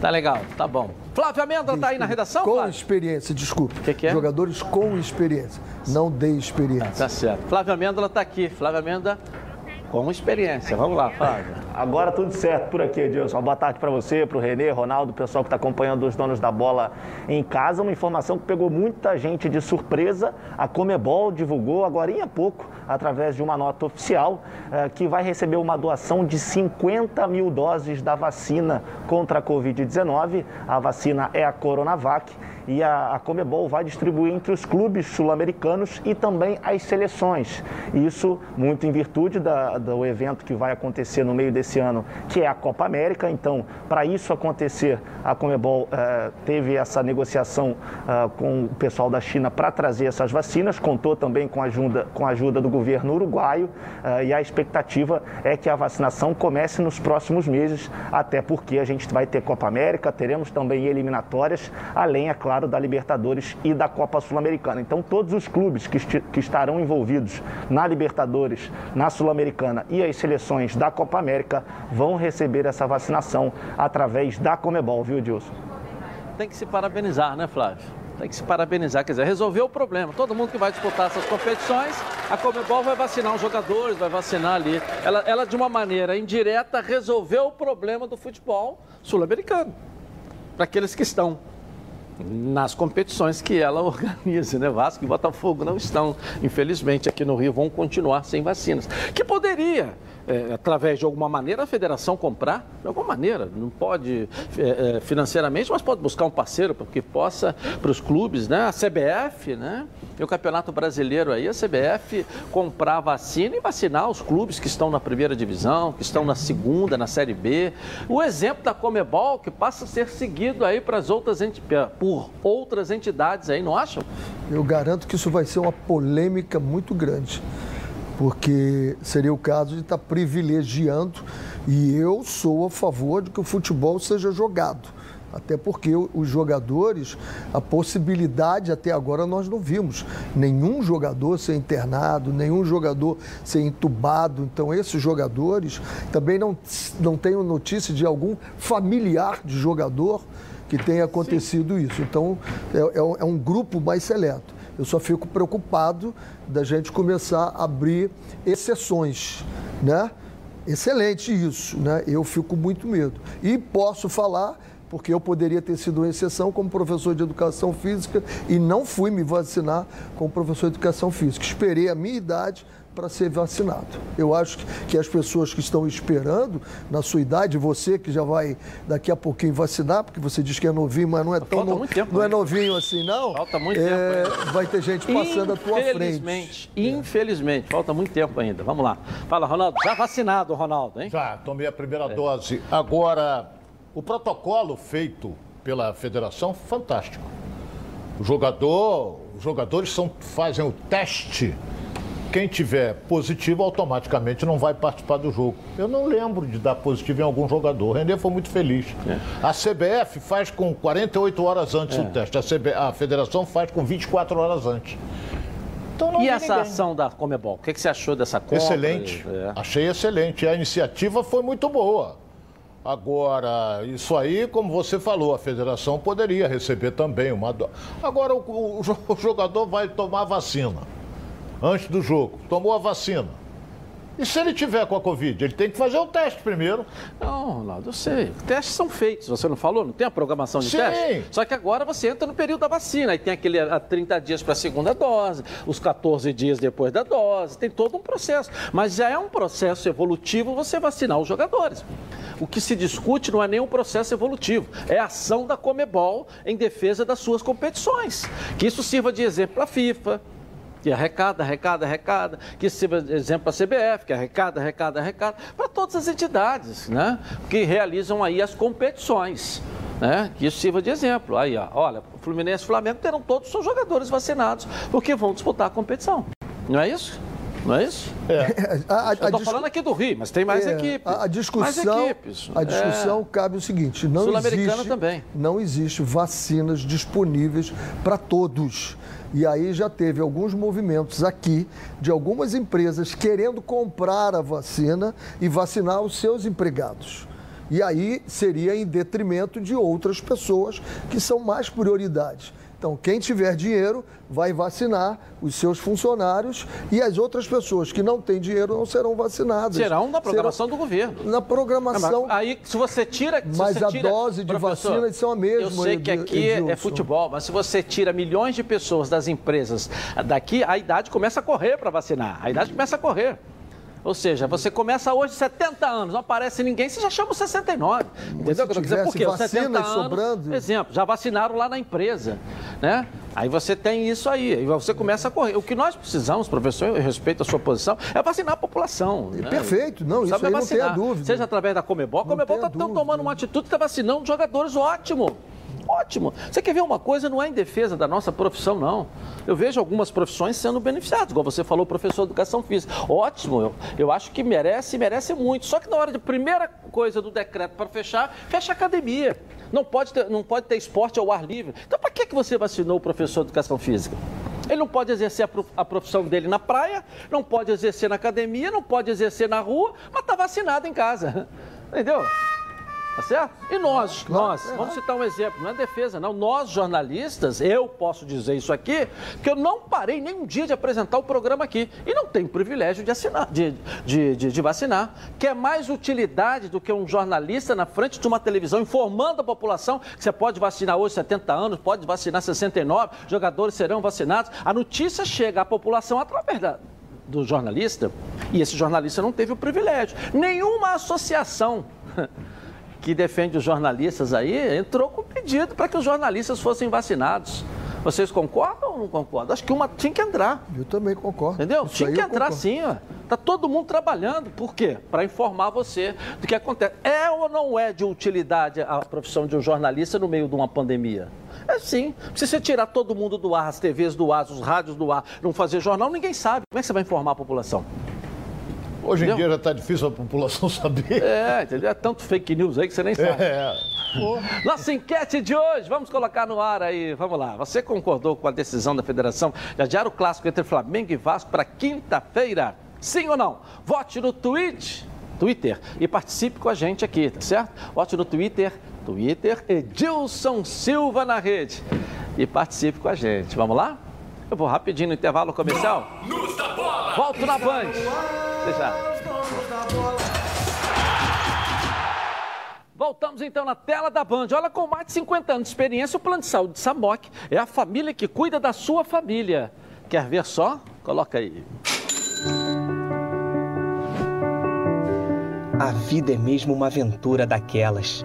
Tá legal, tá bom. Flávio Amenda tá aí na redação, Com Flávio? experiência, desculpe. O que, que, é? Jogadores com experiência, não de experiência. Tá certo. Flávio Amêndola tá aqui. Flávio Amenda com experiência. Vamos lá, Fábio. Agora tudo certo por aqui, Edilson. Boa tarde para você, para o Renê, Ronaldo, o pessoal que está acompanhando os donos da bola em casa. Uma informação que pegou muita gente de surpresa. A Comebol divulgou agora há pouco, através de uma nota oficial, eh, que vai receber uma doação de 50 mil doses da vacina contra a Covid-19. A vacina é a Coronavac e a, a Comebol vai distribuir entre os clubes sul-americanos e também as seleções. Isso muito em virtude da, do evento que vai acontecer no meio desse ano, que é a Copa América. Então, para isso acontecer, a Comebol eh, teve essa negociação eh, com o pessoal da China para trazer essas vacinas, contou também com a ajuda, com a ajuda do governo uruguaio eh, e a expectativa é que a vacinação comece nos próximos meses, até porque a gente vai ter Copa América, teremos também eliminatórias, além, é claro, claro, da Libertadores e da Copa Sul-Americana. Então, todos os clubes que, que estarão envolvidos na Libertadores, na Sul-Americana e as seleções da Copa América vão receber essa vacinação através da Comebol, viu, Dilson? Tem que se parabenizar, né, Flávio? Tem que se parabenizar, quer dizer, resolveu o problema. Todo mundo que vai disputar essas competições, a Comebol vai vacinar os jogadores, vai vacinar ali. Ela, ela de uma maneira indireta, resolveu o problema do futebol sul-americano. Para aqueles que estão nas competições que ela organiza, né? Vasco e Botafogo não estão, infelizmente, aqui no Rio, vão continuar sem vacinas. Que poderia é, através de alguma maneira, a federação comprar, de alguma maneira, não pode é, é financeiramente, mas pode buscar um parceiro que possa, para os clubes, né? A CBF, né? E o Campeonato Brasileiro aí, a CBF comprar vacina e vacinar os clubes que estão na primeira divisão, que estão na segunda, na Série B. O exemplo da Comebol, que passa a ser seguido aí para as outras por outras entidades aí, não acham? Eu garanto que isso vai ser uma polêmica muito grande porque seria o caso de estar privilegiando, e eu sou a favor de que o futebol seja jogado. Até porque os jogadores, a possibilidade até agora nós não vimos nenhum jogador ser internado, nenhum jogador ser entubado. Então, esses jogadores também não, não tenho notícia de algum familiar de jogador que tenha acontecido Sim. isso. Então, é, é, é um grupo mais seleto. Eu só fico preocupado da gente começar a abrir exceções, né? Excelente isso, né? Eu fico muito medo. E posso falar porque eu poderia ter sido uma exceção como professor de educação física e não fui me vacinar como professor de educação física. Esperei a minha idade para ser vacinado. Eu acho que as pessoas que estão esperando, na sua idade, você que já vai daqui a pouquinho vacinar, porque você diz que é novinho, mas não é tão no... tempo, não é novinho assim, não. Falta muito é... tempo. Vai ter gente passando à tua frente. Infelizmente, infelizmente, falta muito tempo ainda. Vamos lá. Fala, Ronaldo. Já vacinado, Ronaldo, hein? Já, tomei a primeira é. dose. Agora, o protocolo feito pela federação, fantástico. O jogador, os jogadores são, fazem o teste quem tiver positivo automaticamente não vai participar do jogo. Eu não lembro de dar positivo em algum jogador. O René foi muito feliz. É. A CBF faz com 48 horas antes é. o teste. A, CB... a federação faz com 24 horas antes. Então, e essa ninguém. ação da Comebol? O que, que você achou dessa compra? Excelente. É. Achei excelente. A iniciativa foi muito boa. Agora, isso aí, como você falou, a federação poderia receber também uma. Do... Agora, o, o jogador vai tomar vacina antes do jogo, tomou a vacina. E se ele tiver com a Covid, ele tem que fazer o teste primeiro. Não, Ronaldo, eu sei. Testes são feitos, você não falou? Não tem a programação de Sim. teste? Só que agora você entra no período da vacina. Aí tem aquele a 30 dias para a segunda dose, os 14 dias depois da dose, tem todo um processo. Mas já é um processo evolutivo você vacinar os jogadores. O que se discute não é nem um processo evolutivo, é a ação da Comebol em defesa das suas competições. Que isso sirva de exemplo para a FIFA, que arrecada, arrecada, arrecada, que sirva de exemplo para a CBF, que arrecada, arrecada, arrecada, para todas as entidades né, que realizam aí as competições. Né, que isso sirva de exemplo. Aí, ó, olha, Fluminense e Flamengo terão todos os seus jogadores vacinados, porque vão disputar a competição. Não é isso? Não é isso? É. A, a, Eu estou falando aqui do Rio, mas tem mais é, equipes. A, a discussão, equipes. A discussão é. cabe o seguinte: não existe, também. não existe vacinas disponíveis para todos. E aí já teve alguns movimentos aqui de algumas empresas querendo comprar a vacina e vacinar os seus empregados. E aí seria em detrimento de outras pessoas que são mais prioridades. Então, quem tiver dinheiro vai vacinar os seus funcionários e as outras pessoas que não têm dinheiro não serão vacinadas. Serão na programação serão... do governo. Na programação. Aí, se você tira. Se mas você a tira... dose de vacina são a mesma. Eu sei que aqui Edilson. é futebol, mas se você tira milhões de pessoas das empresas daqui, a idade começa a correr para vacinar. A idade começa a correr. Ou seja, você começa hoje 70 anos, não aparece ninguém, você já chama 69. Entendeu o que eu dizer? Por quê? 70 anos, sobrando. exemplo, já vacinaram lá na empresa, né? Aí você tem isso aí, aí você começa a correr. O que nós precisamos, professor, eu respeito a sua posição, é vacinar a população. Né? Perfeito, não, isso aí vacinar. não tem dúvida. Seja através da Comebol, a Comebol está tomando uma atitude, está vacinando jogadores, ótimo. Ótimo. Você quer ver uma coisa? Não é em defesa da nossa profissão, não. Eu vejo algumas profissões sendo beneficiadas, igual você falou, professor de educação física. Ótimo, eu, eu acho que merece, merece muito. Só que na hora de primeira coisa do decreto para fechar, fecha a academia. Não pode, ter, não pode ter esporte ao ar livre. Então, para que, que você vacinou o professor de educação física? Ele não pode exercer a profissão dele na praia, não pode exercer na academia, não pode exercer na rua, mas está vacinado em casa. Entendeu? Tá certo? E nós, claro, nós, é vamos citar um exemplo, não é defesa, não. Nós, jornalistas, eu posso dizer isso aqui, que eu não parei nem um dia de apresentar o programa aqui. E não tenho privilégio de assinar, de, de, de, de vacinar. Que é mais utilidade do que um jornalista na frente de uma televisão informando a população que você pode vacinar hoje 70 anos, pode vacinar 69, jogadores serão vacinados. A notícia chega à população através da, do jornalista, e esse jornalista não teve o privilégio. Nenhuma associação que defende os jornalistas aí, entrou com pedido para que os jornalistas fossem vacinados. Vocês concordam ou não concordam? Acho que uma tinha que entrar. Eu também concordo. Entendeu? Isso tinha que entrar sim, ó. Tá todo mundo trabalhando. Por quê? Para informar você do que acontece. É ou não é de utilidade a profissão de um jornalista no meio de uma pandemia? É sim. Se você tirar todo mundo do ar, as TVs do ar, os rádios do ar, não fazer jornal, ninguém sabe. Como é que você vai informar a população? Hoje entendeu? em dia já está difícil a população saber. É, entendeu? É tanto fake news aí que você nem sabe. É. Nossa enquete de hoje, vamos colocar no ar aí. Vamos lá. Você concordou com a decisão da federação de adiar o clássico entre Flamengo e Vasco para quinta-feira? Sim ou não? Vote no tweet, Twitter e participe com a gente aqui, tá certo? Vote no Twitter, Twitter Edilson Silva na rede. E participe com a gente. Vamos lá? Eu vou rapidinho no intervalo comercial. Volto na Band. Já. Voltamos então na tela da Band. Olha, com mais de 50 anos de experiência, o Plano de Saúde de Samok é a família que cuida da sua família. Quer ver só? Coloca aí. A vida é mesmo uma aventura daquelas.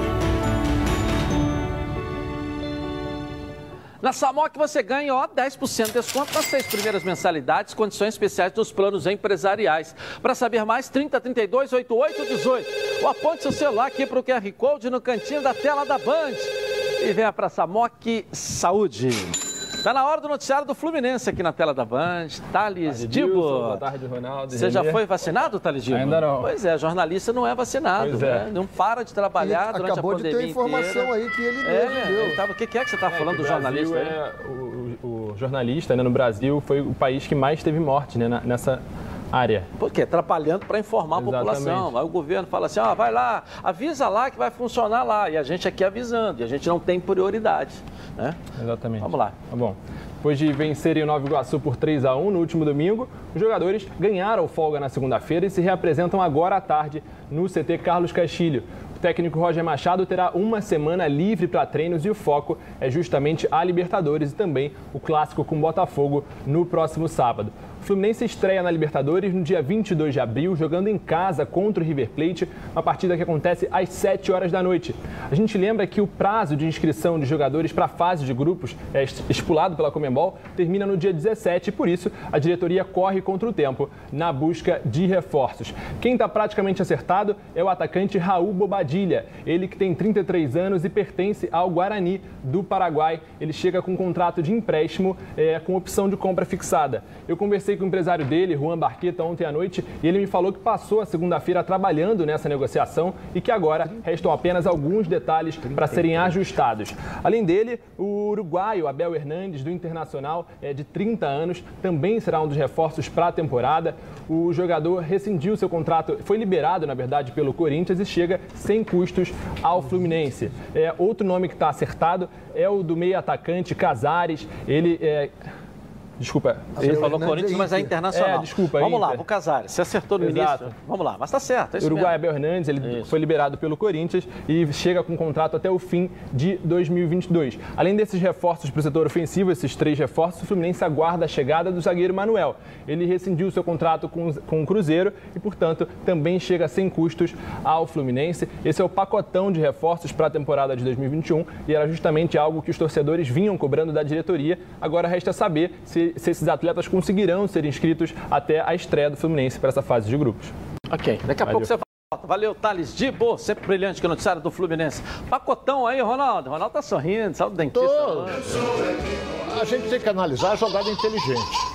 Na Samok você ganha ó, 10% de desconto nas seis primeiras mensalidades, condições especiais dos planos empresariais. Para saber mais, 30 32 88 18. Ou aponte seu celular aqui para o QR Code no cantinho da tela da Band. E venha para Samok Saúde. Está na hora do noticiário do Fluminense aqui na tela da Band. Thales Dibo. Boa tarde, Ronaldo. Você já foi vacinado, Thales Dibo? Ainda não. Pois é, jornalista não é vacinado. Pois é. Né? Não para de trabalhar ele durante a pandemia Acabou de ter informação inteira. aí que ele é, mesmo deu. Ele tava, o que, que é que você está é, falando do jornalista? É, o, o, jornalista né, no Brasil foi o país que mais teve morte né, nessa área. Por quê? Atrapalhando para informar Exatamente. a população. Aí o governo fala assim, ah, vai lá, avisa lá que vai funcionar lá. E a gente aqui avisando, e a gente não tem prioridade. Né? Exatamente. Vamos lá. Tá bom. Depois de vencerem o Nova Iguaçu por 3 a 1 no último domingo, os jogadores ganharam folga na segunda-feira e se reapresentam agora à tarde no CT Carlos Castilho. O técnico Roger Machado terá uma semana livre para treinos e o foco é justamente a Libertadores e também o clássico com Botafogo no próximo sábado. O Fluminense estreia na Libertadores no dia 22 de abril, jogando em casa contra o River Plate, uma partida que acontece às 7 horas da noite. A gente lembra que o prazo de inscrição de jogadores para a fase de grupos, é, pela Comembol, termina no dia 17 e por isso a diretoria corre contra o tempo na busca de reforços. Quem está praticamente acertado é o atacante Raul Bobadilha, ele que tem 33 anos e pertence ao Guarani do Paraguai. Ele chega com um contrato de empréstimo é, com opção de compra fixada. Eu conversei com o empresário dele, Juan Barqueta, ontem à noite e ele me falou que passou a segunda-feira trabalhando nessa negociação e que agora restam apenas alguns detalhes para serem ajustados. Além dele, o uruguaio Abel Hernandes, do Internacional, é de 30 anos, também será um dos reforços para a temporada. O jogador rescindiu seu contrato, foi liberado, na verdade, pelo Corinthians e chega sem custos ao Fluminense. É, outro nome que está acertado é o do meio atacante Casares. Ele é, Desculpa. Ele falou Corinthians, mas é internacional. É, desculpa. Vamos Inter. lá, o Casares. Você acertou no Exato. início. Vamos lá, mas tá certo. É isso Uruguai. Abel Hernandes, ele Isso. foi liberado pelo Corinthians e chega com contrato até o fim de 2022. Além desses reforços para o setor ofensivo, esses três reforços, o Fluminense aguarda a chegada do zagueiro Manuel. Ele rescindiu seu contrato com, com o Cruzeiro e, portanto, também chega sem custos ao Fluminense. Esse é o pacotão de reforços para a temporada de 2021 e era justamente algo que os torcedores vinham cobrando da diretoria. Agora resta saber se, se esses atletas conseguirão ser inscritos até a estreia do Fluminense para essa fase de grupos. Ok, daqui a Valeu. pouco você volta. Valeu, Thales Dibo, sempre brilhante que é o noticiário do Fluminense. Pacotão aí, Ronaldo. Ronaldo tá sorrindo, sabe o dentista. A gente tem que analisar a jogada inteligente.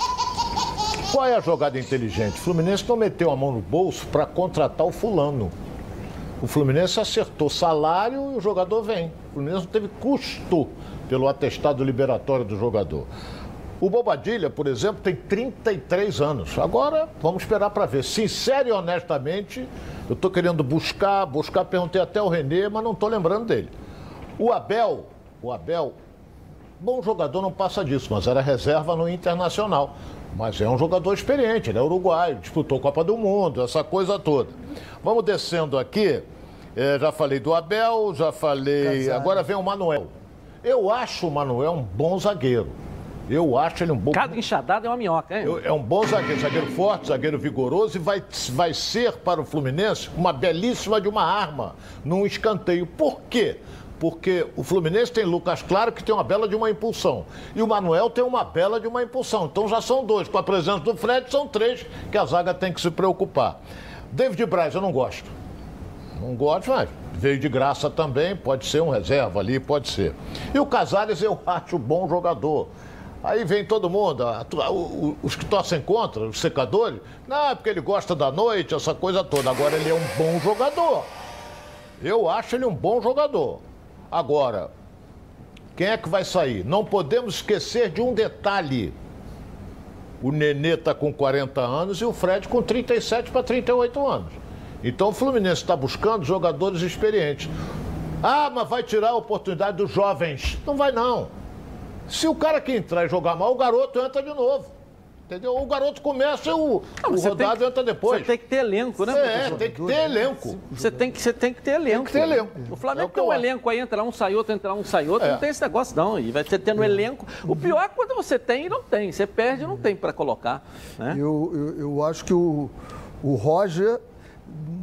Qual é a jogada inteligente? O Fluminense não meteu a mão no bolso para contratar o fulano. O Fluminense acertou salário e o jogador vem. O Fluminense não teve custo pelo atestado liberatório do jogador. O Bobadilha, por exemplo, tem 33 anos. Agora, vamos esperar para ver. Sincero e honestamente, eu estou querendo buscar, buscar, perguntei até o Renê, mas não estou lembrando dele. O Abel, o Abel, bom jogador não passa disso, mas era reserva no Internacional. Mas é um jogador experiente, ele é uruguaio, disputou Copa do Mundo, essa coisa toda. Vamos descendo aqui. Eh, já falei do Abel, já falei. Casares. Agora vem o Manuel. Eu acho o Manuel um bom zagueiro. Eu acho ele um bom. Cada enxadada é uma minhoca, hein? Eu- É um bom zagueiro, zagueiro forte, zagueiro vigoroso e vai, vai ser para o Fluminense uma belíssima de uma arma num escanteio. Por quê? Porque o Fluminense tem Lucas Claro que tem uma bela de uma impulsão. E o Manuel tem uma bela de uma impulsão. Então já são dois. Com a presença do Fred, são três que a zaga tem que se preocupar. David Braz, eu não gosto. Não gosto, mas veio de graça também, pode ser um reserva ali, pode ser. E o Casares eu acho bom jogador. Aí vem todo mundo, os que torcem contra, os secadores, não, é porque ele gosta da noite, essa coisa toda. Agora ele é um bom jogador. Eu acho ele um bom jogador. Agora, quem é que vai sair? Não podemos esquecer de um detalhe. O Nenê está com 40 anos e o Fred com 37 para 38 anos. Então o Fluminense está buscando jogadores experientes. Ah, mas vai tirar a oportunidade dos jovens. Não vai não. Se o cara que entrar e jogar mal, o garoto entra de novo. Entendeu? O garoto começa e o, Não, o mas você rodado tem- entra depois. Você tem que ter elenco, né, É, tem que ter elenco. Você tem que, você tem que ter elenco. que ter elenco. O Flamengo É o que tem um acho. elenco aí, entra um, sai outro, entra um, sai outro. É. Não tem esse negócio, não. E vai ser tendo elenco. O pior é quando você tem e não tem. Você perde e não tem para colocar. Né? Eu, eu, eu acho que o, o Roger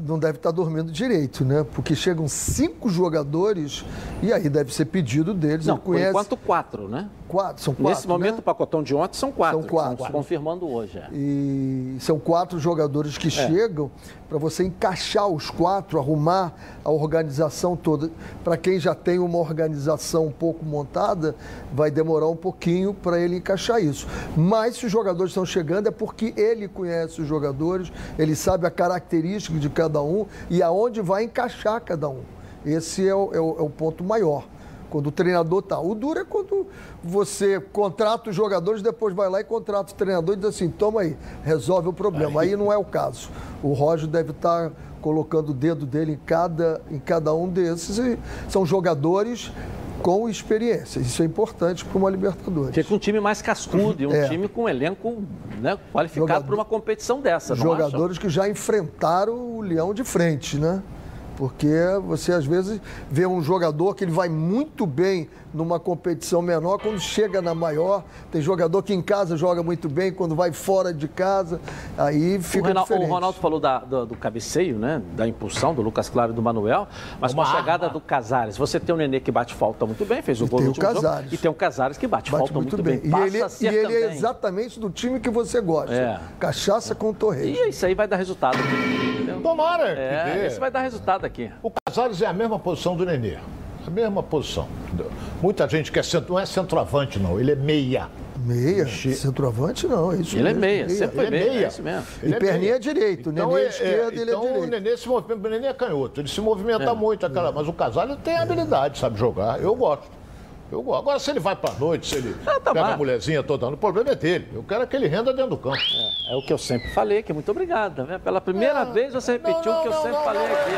não deve estar dormindo direito, né? Porque chegam cinco jogadores e aí deve ser pedido deles. Não, Ele por conhece enquanto quatro, né? Quatro, são quatro. Nesse momento, né? o pacotão de ontem são quatro. São quatro. Confirmando hoje. é. E são quatro jogadores que chegam para você encaixar os quatro, arrumar a organização toda. Para quem já tem uma organização um pouco montada, vai demorar um pouquinho para ele encaixar isso. Mas se os jogadores estão chegando é porque ele conhece os jogadores, ele sabe a característica de cada um e aonde vai encaixar cada um. Esse é o, é o- é o ponto maior. Quando o treinador tá. O duro é quando você contrata os jogadores, depois vai lá e contrata o treinador e diz assim: toma aí, resolve o problema. Aí não é o caso. O Roger deve estar colocando o dedo dele em cada, em cada um desses. E são jogadores com experiência. Isso é importante para uma Libertadores. Fica um time mais cascudo e um É. time com um elenco né, qualificado para uma competição dessa? Jogadores que já enfrentaram o Leão de frente, né? Porque você às vezes vê um jogador que ele vai muito bem numa competição menor, quando chega na maior, tem jogador que em casa joga muito bem, quando vai fora de casa, aí fica o Ronaldo, diferente. O Ronaldo falou da, do, do, cabeceio, né? Da impulsão do Lucas Claro e do Manuel, mas Uma com a chegada arma. do Casares, você tem o Nenê que bate falta muito bem, fez o e gol tem no último o Casares. Jogo, e tem o Casares que bate, bate falta muito, muito bem. bem. E ele, e ele é exatamente do time que você gosta. É. Cachaça com Torres. E isso aí vai dar resultado. Entendeu? Tomara. É, isso vai dar resultado aqui. O Casares é a mesma posição do Nenê. A mesma posição. Muita gente quer centro, não é centroavante, não, ele é meia. Meia? Centroavante não, é isso Ele mesmo. é meia, meia. sempre foi é meia. É isso mesmo. Ele e é perninha meia. é direito, então, Nenê é, esquerdo, ele então, é direito. o Nenê se movimenta, o Nenê é canhoto, ele se movimenta é. muito, aquela, mas o Casalho tem habilidade, sabe jogar, eu gosto. Eu gosto. Agora, se ele vai pra noite, se ele ah, tá pega mal. a mulherzinha toda, o problema é dele. Eu quero que ele renda dentro do campo. É, é o que eu sempre falei aqui. Muito obrigado. Né? Pela primeira vez você repetiu o que eu não, sempre falei aqui.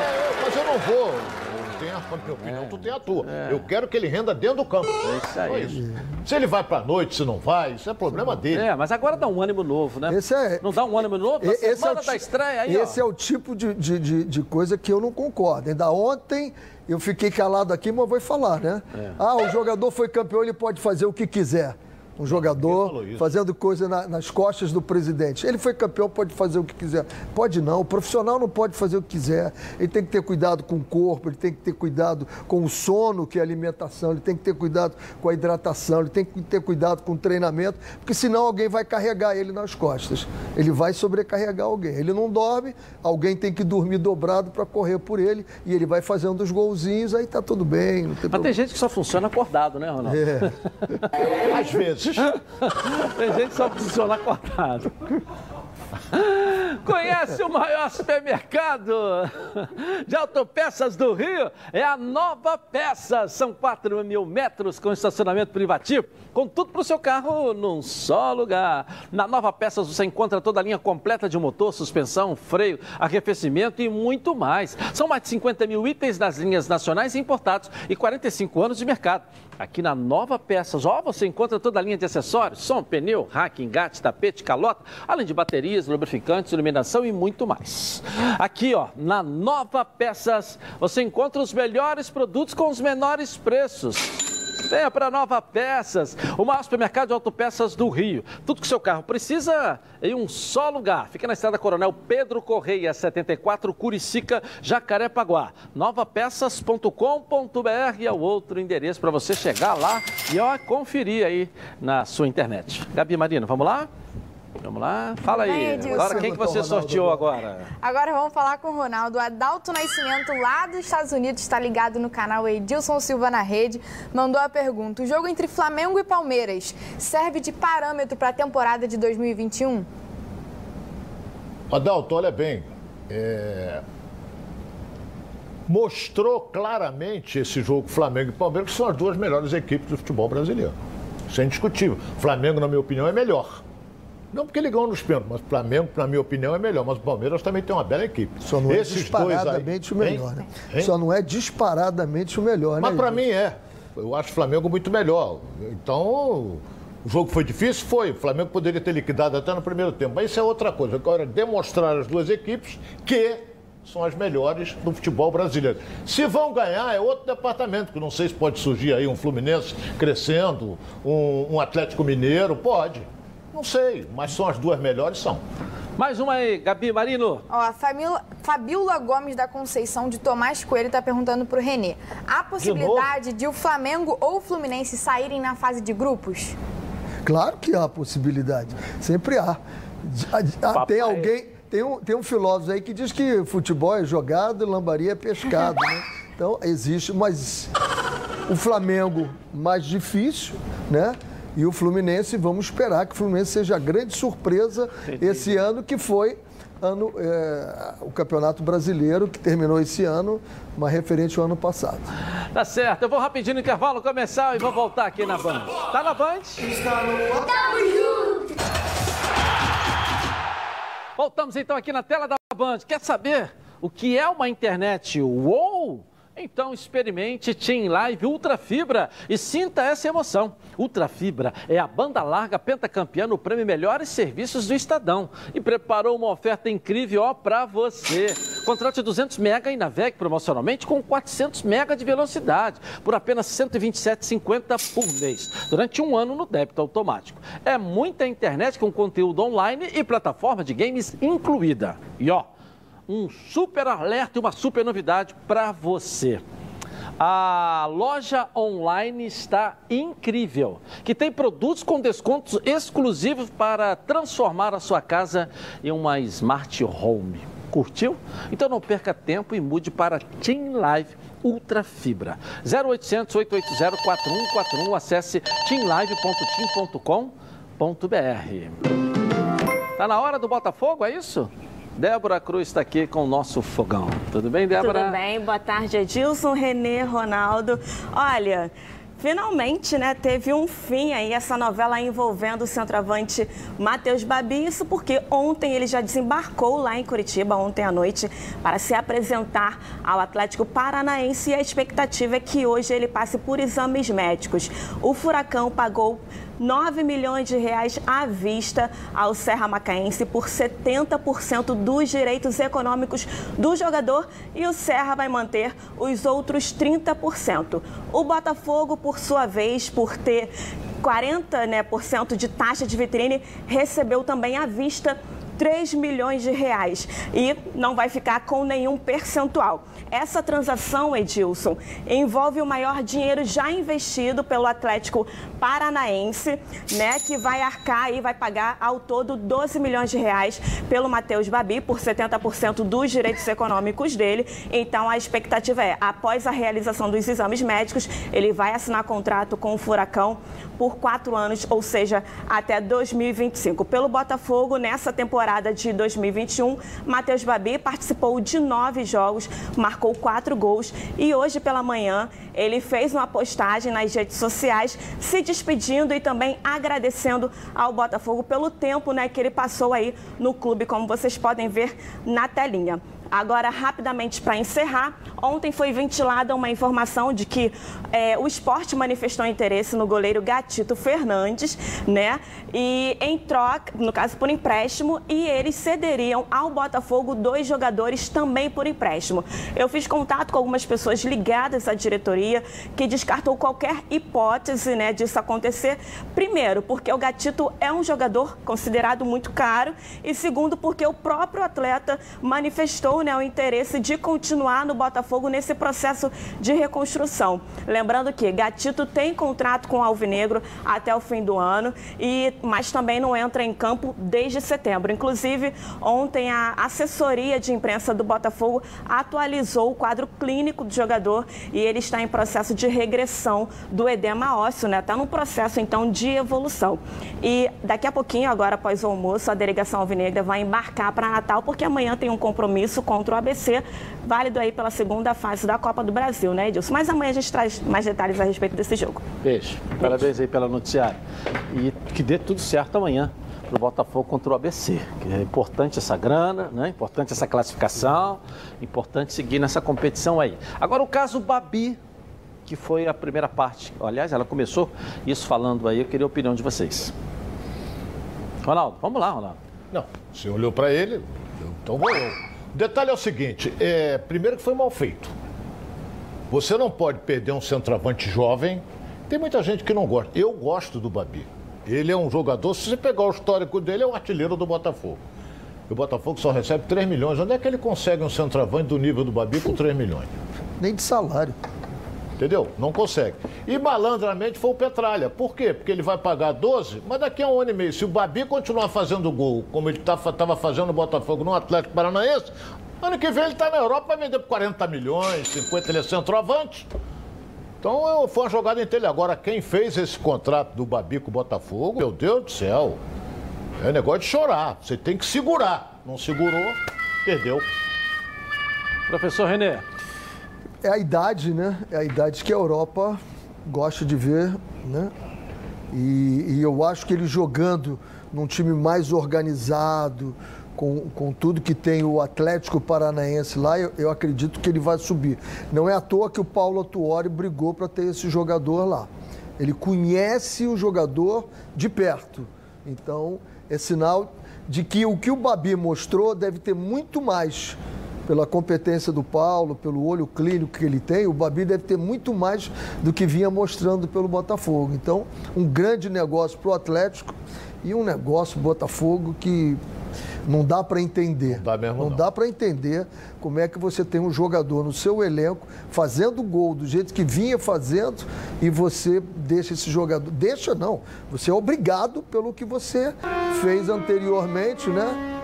Mas eu não vou a minha opinião, é, tu tem a tua. É. Eu quero que ele renda dentro do campo. É isso aí. Isso. Se ele vai pra noite, se não vai, isso é problema dele. É, mas agora dá um ânimo novo, né? Esse é... Não dá um ânimo novo? esse é o da estreia aí, Esse ó. é o tipo de, de, de, de coisa que eu não concordo. Ainda ontem eu fiquei calado aqui, mas vou falar, né? É. Ah, o jogador foi campeão, ele pode fazer o que quiser um jogador fazendo coisa na, nas costas do presidente. Ele foi campeão, pode fazer o que quiser. Pode não, o profissional não pode fazer o que quiser. Ele tem que ter cuidado com o corpo, ele tem que ter cuidado com o sono, que é a alimentação, ele tem que ter cuidado com a hidratação, ele tem que ter cuidado com o treinamento, porque senão alguém vai carregar ele nas costas. Ele vai sobrecarregar alguém. Ele não dorme, alguém tem que dormir dobrado para correr por ele e ele vai fazendo os golzinhos, aí tá tudo bem. Tem Mas problema. tem gente que só funciona acordado, né, Ronaldo? É. Às vezes. Tem gente que só funciona cortado. Conhece o maior supermercado de autopeças do Rio? É a Nova Peças. São 4 mil metros com estacionamento privativo, com tudo para o seu carro num só lugar. Na Nova Peças você encontra toda a linha completa de motor, suspensão, freio, arrefecimento e muito mais. São mais de 50 mil itens das linhas nacionais e importados e 45 anos de mercado. Aqui na Nova Peças, ó, você encontra toda a linha de acessórios, som, pneu, rack, engate, tapete, calota, além de baterias, lubrificantes, iluminação e muito mais. Aqui, ó, na Nova Peças, você encontra os melhores produtos com os menores preços. Venha para Nova Peças, o maior supermercado de autopeças do Rio. Tudo que seu carro precisa em um só lugar. Fica na estrada Coronel Pedro Correia, 74, Curicica, Jacarepaguá. Novapeças.com.br é o outro endereço para você chegar lá e ó, conferir aí na sua internet. Gabi Marina, vamos lá? Vamos lá, fala aí. Agora, quem que você sorteou agora? Agora vamos falar com o Ronaldo. Adalto Nascimento, lá dos Estados Unidos, está ligado no canal Edilson Silva na Rede. Mandou a pergunta: o jogo entre Flamengo e Palmeiras serve de parâmetro para a temporada de 2021? Adalto, olha bem. É... Mostrou claramente esse jogo Flamengo e Palmeiras, que são as duas melhores equipes do futebol brasileiro. Isso é indiscutível. Flamengo, na minha opinião, é melhor. Não porque ele ganhou nos pênaltis, mas o Flamengo, na minha opinião, é melhor. Mas o Palmeiras também tem uma bela equipe. Só não é Esses disparadamente aí... o melhor, né? Hein? Só não é disparadamente o melhor, mas né? Mas para mim é. Eu acho o Flamengo muito melhor. Então, o jogo foi difícil? Foi. O Flamengo poderia ter liquidado até no primeiro tempo. Mas isso é outra coisa. Agora, demonstrar as duas equipes que são as melhores do futebol brasileiro. Se vão ganhar, é outro departamento, que não sei se pode surgir aí um Fluminense crescendo, um, um Atlético Mineiro, pode. Não sei, mas são as duas melhores, são. Mais uma aí, Gabi Marino. Ó, a Fabiola, Fabiola Gomes da Conceição de Tomás Coelho está perguntando para o Renê. Há possibilidade de, de o Flamengo ou o Fluminense saírem na fase de grupos? Claro que há possibilidade. Sempre há. Tem alguém, tem um, tem um filósofo aí que diz que futebol é jogado, lambaria é pescado, né? Então existe, mas o Flamengo mais difícil, né? E o Fluminense, vamos esperar que o Fluminense seja a grande surpresa Entendi. esse ano, que foi ano, é, o Campeonato Brasileiro, que terminou esse ano, mas referente ao ano passado. Tá certo, eu vou rapidinho no intervalo começar e vou voltar aqui na Band. Tá na Band? Está no Tamo junto! Voltamos então aqui na tela da Band. Quer saber o que é uma internet UOL? Então experimente Team Live Ultra Fibra e sinta essa emoção. Ultra Fibra é a banda larga pentacampeã no prêmio Melhores Serviços do Estadão e preparou uma oferta incrível para você. Contrate 200 mega e navegue promocionalmente com 400 mega de velocidade por apenas R$ 127,50 por mês durante um ano no débito automático. É muita internet com conteúdo online e plataforma de games incluída. E ó, um super alerta e uma super novidade para você. A loja online está incrível, que tem produtos com descontos exclusivos para transformar a sua casa em uma smart home. Curtiu? Então não perca tempo e mude para Team Live Ultra Fibra. 0800 880 4141, acesse teamlive.tim.com.br. Tá na hora do Botafogo, é isso? Débora Cruz está aqui com o nosso fogão. Tudo bem, Débora? Tudo bem, boa tarde, Edilson, Renê, Ronaldo. Olha, Finalmente, né, teve um fim aí essa novela envolvendo o centroavante Matheus Babi. Isso porque ontem ele já desembarcou lá em Curitiba, ontem à noite, para se apresentar ao Atlético Paranaense. E a expectativa é que hoje ele passe por exames médicos. O Furacão pagou 9 milhões de reais à vista ao Serra Macaense por 70% dos direitos econômicos do jogador e o Serra vai manter os outros 30%. O Botafogo, por sua vez, por ter 40% né, por cento de taxa de vitrine, recebeu também à vista 3 milhões de reais e não vai ficar com nenhum percentual. Essa transação, Edilson, envolve o maior dinheiro já investido pelo Atlético Paranaense, né, que vai arcar e vai pagar ao todo 12 milhões de reais pelo Matheus Babi por 70% dos direitos econômicos dele. Então a expectativa é, após a realização dos exames médicos, ele vai assinar contrato com o Furacão por quatro anos, ou seja, até 2025. Pelo Botafogo, nessa temporada de 2021, Matheus Babi participou de nove jogos, marcou quatro gols e hoje pela manhã ele fez uma postagem nas redes sociais se despedindo e também agradecendo ao Botafogo pelo tempo né, que ele passou aí no clube, como vocês podem ver na telinha. Agora, rapidamente para encerrar, ontem foi ventilada uma informação de que é, o esporte manifestou interesse no goleiro Gatito Fernandes, né? E em troca, no caso por empréstimo, e eles cederiam ao Botafogo dois jogadores também por empréstimo. Eu fiz contato com algumas pessoas ligadas à diretoria que descartou qualquer hipótese né, disso acontecer. Primeiro, porque o Gatito é um jogador considerado muito caro, e segundo, porque o próprio atleta manifestou o interesse de continuar no Botafogo nesse processo de reconstrução. Lembrando que Gatito tem contrato com o Alvinegro até o fim do ano, e, mas também não entra em campo desde setembro. Inclusive, ontem a assessoria de imprensa do Botafogo atualizou o quadro clínico do jogador e ele está em processo de regressão do edema ósseo, né? Está num processo então de evolução. E daqui a pouquinho, agora após o almoço, a delegação alvinegra vai embarcar para Natal, porque amanhã tem um compromisso contra o ABC, válido aí pela segunda fase da Copa do Brasil, né, Edilson? Mas amanhã a gente traz mais detalhes a respeito desse jogo. Beijo. Parabéns aí pela noticiário. E que dê tudo certo amanhã para o Botafogo contra o ABC. Que é importante essa grana, né? importante essa classificação, importante seguir nessa competição aí. Agora o caso Babi, que foi a primeira parte. Aliás, ela começou isso falando aí, eu queria a opinião de vocês. Ronaldo, vamos lá, Ronaldo. Não, você olhou para ele, então vou eu. Detalhe é o seguinte: é, primeiro que foi mal feito. Você não pode perder um centroavante jovem. Tem muita gente que não gosta. Eu gosto do Babi. Ele é um jogador, se você pegar o histórico dele, é o artilheiro do Botafogo. E o Botafogo só recebe 3 milhões. Onde é que ele consegue um centroavante do nível do Babi com 3 milhões? Nem de salário. Entendeu? Não consegue. E malandramente foi o Petralha. Por quê? Porque ele vai pagar 12, mas daqui a um ano e meio, se o Babi continuar fazendo gol, como ele estava tá, fazendo no Botafogo no Atlético Paranaense, ano que vem ele está na Europa, vai vender por 40 milhões, 50, ele é centroavante. Então foi uma jogada inteligente. Agora, quem fez esse contrato do Babi com o Botafogo, meu Deus do céu, é negócio de chorar. Você tem que segurar. Não segurou, perdeu. Professor Renê. É a idade, né? É a idade que a Europa gosta de ver, né? E, e eu acho que ele jogando num time mais organizado, com, com tudo que tem o Atlético Paranaense lá, eu, eu acredito que ele vai subir. Não é à toa que o Paulo Atuori brigou para ter esse jogador lá. Ele conhece o jogador de perto. Então, é sinal de que o que o Babi mostrou deve ter muito mais pela competência do Paulo, pelo olho clínico que ele tem, o Babi deve ter muito mais do que vinha mostrando pelo Botafogo. Então, um grande negócio para o Atlético e um negócio Botafogo que não dá para entender. Não dá, mesmo, não, não. dá para entender como é que você tem um jogador no seu elenco fazendo gol do jeito que vinha fazendo e você deixa esse jogador. Deixa não. Você é obrigado pelo que você fez anteriormente, né?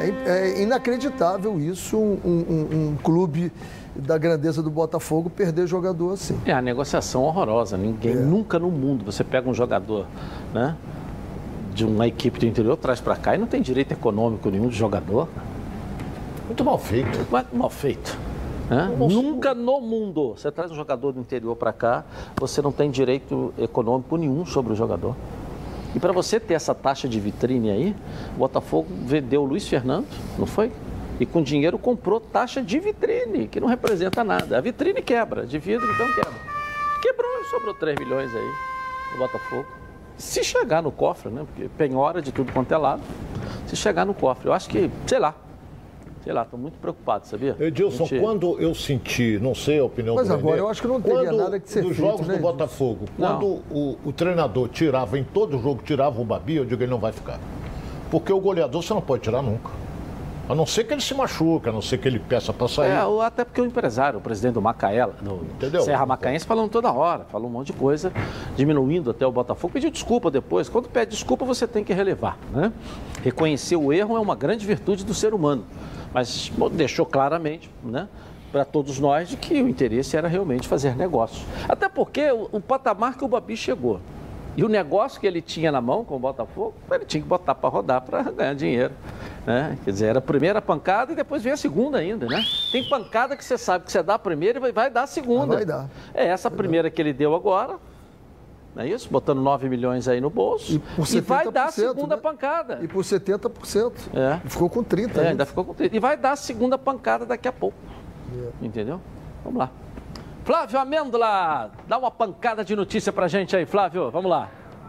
É, é inacreditável isso, um, um, um clube da grandeza do Botafogo perder jogador assim. É a negociação horrorosa. Ninguém, é. nunca no mundo, você pega um jogador, né? De uma equipe do interior, traz para cá e não tem direito econômico nenhum de jogador. Muito mal feito. Muito mal feito. Né? Nunca no mundo você traz um jogador do interior para cá, você não tem direito econômico nenhum sobre o jogador. E para você ter essa taxa de vitrine aí, o Botafogo vendeu o Luiz Fernando, não foi? E com dinheiro comprou taxa de vitrine, que não representa nada. A vitrine quebra, de vidro então quebra. Quebrou, sobrou 3 milhões aí no Botafogo. Se chegar no cofre, né? Porque penhora de tudo quanto é lado. Se chegar no cofre, eu acho que, sei lá, sei lá, estou muito preocupado, sabia? Edilson, gente... quando eu senti, não sei a opinião Mas do agora René, eu acho que não teria nada que ser Nos feito, jogos né, do Botafogo, quando o, o, treinador tirava, em todo jogo tirava o Babi, eu digo ele não vai ficar. Porque o goleador você não pode tirar nunca. A não ser que ele se machuque, a não ser que ele peça para sair. É, até porque o empresário, o presidente do Macaela, do Entendeu? Serra Macaense, falando toda hora, falou um monte de coisa, diminuindo até o Botafogo, pediu desculpa depois. Quando pede desculpa, você tem que relevar. Né? Reconhecer o erro é uma grande virtude do ser humano mas deixou claramente, né? para todos nós de que o interesse era realmente fazer negócio. Até porque o, o, patamar que o Babi chegou e o negócio que ele tinha na mão com o Botafogo, ele tinha que botar para rodar para ganhar dinheiro. Né? Quer dizer, era a primeira pancada e depois vem a segunda ainda, né? Tem pancada que você sabe que você dá a primeira e vai, dar a segunda. Vai dar. É essa vai primeira dar. que ele deu agora, não é isso? Botando 9 milhões aí no bolso. E, e vai dar a segunda né? pancada. E por 70%. É. Ficou com 30%. É, ainda ficou com 30%. E vai dar a segunda pancada daqui a pouco. É. Entendeu? Vamos lá. Flávio Amêndola, dá uma pancada de notícia pra gente aí, Flávio. Vamos lá.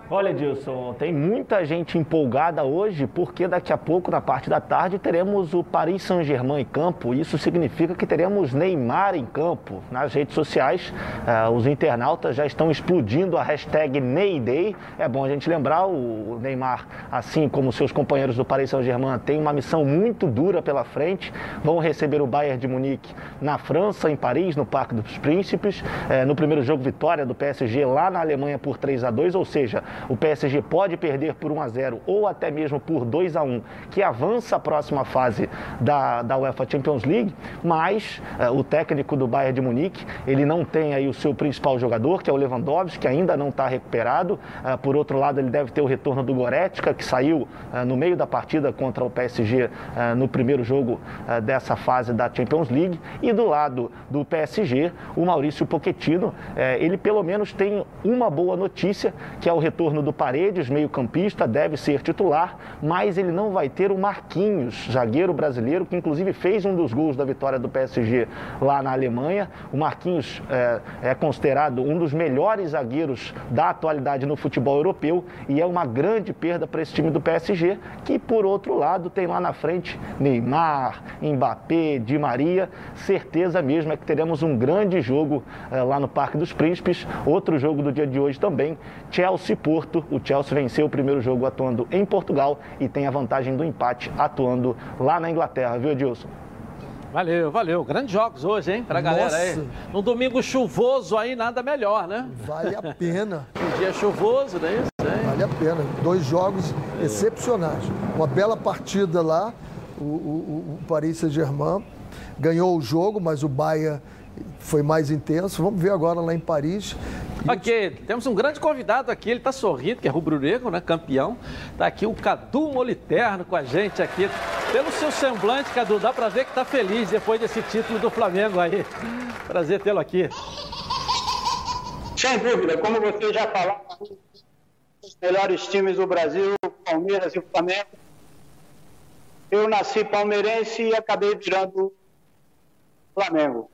Olha, Dilson, tem muita gente empolgada hoje porque daqui a pouco, na parte da tarde, teremos o Paris Saint-Germain em campo. Isso significa que teremos Neymar em campo. Nas redes sociais, uh, os internautas já estão explodindo a hashtag Neyday. É bom a gente lembrar, o Neymar, assim como seus companheiros do Paris Saint-Germain, tem uma missão muito dura pela frente. Vão receber o Bayern de Munique na França, em Paris, no Parque dos Príncipes. Uh, no primeiro jogo, vitória do PSG lá na Alemanha por 3 a 2 ou seja, o PSG pode perder por 1 a 0 ou até mesmo por 2 a 1, que avança a próxima fase da, da UEFA Champions League, mas uh, o técnico do Bayern de Munique, ele não tem aí o seu principal jogador, que é o Lewandowski, que ainda não está recuperado. Uh, por outro lado, ele deve ter o retorno do Goretzka, que saiu uh, no meio da partida contra o PSG no primeiro jogo dessa fase da Champions League. E do lado do PSG, o Maurício Pochettino, ele pelo menos tem uma boa notícia, que é o retorno retorno do Paredes, meio-campista, deve ser titular, mas ele não vai ter o Marquinhos, zagueiro brasileiro, que inclusive fez um dos gols da vitória do PSG lá na Alemanha. O Marquinhos é, é considerado um dos melhores zagueiros da atualidade no futebol europeu e é uma grande perda para esse time do PSG, que por outro lado tem lá na frente Neymar, Mbappé, Di Maria. Certeza mesmo é que teremos um grande jogo é, lá no Parque dos Príncipes. Outro jogo do dia de hoje também, Chelsea Porto. O Chelsea venceu o primeiro jogo atuando em Portugal e tem a vantagem do empate atuando lá na Inglaterra, viu, Edilson? Valeu, valeu. Grandes jogos hoje, hein, pra Nossa. galera aí. Num domingo chuvoso aí, nada melhor, né? Vale a pena. um dia chuvoso, não é isso? Hein? Vale a pena. Dois jogos é. excepcionais. Uma bela partida lá. O, o, o Paris Saint-Germain ganhou o jogo, mas o Bahia foi mais intenso. Vamos ver agora lá em Paris. Ok, temos um grande convidado aqui, ele está sorrindo, que é rubro-negro, né, campeão. Está aqui o Cadu Moliterno com a gente aqui. Pelo seu semblante, Cadu, dá para ver que está feliz depois desse título do Flamengo aí. Prazer tê-lo aqui. Sem dúvida, como você já falou, os melhores times do Brasil, Palmeiras e o Flamengo. Eu nasci palmeirense e acabei virando Flamengo.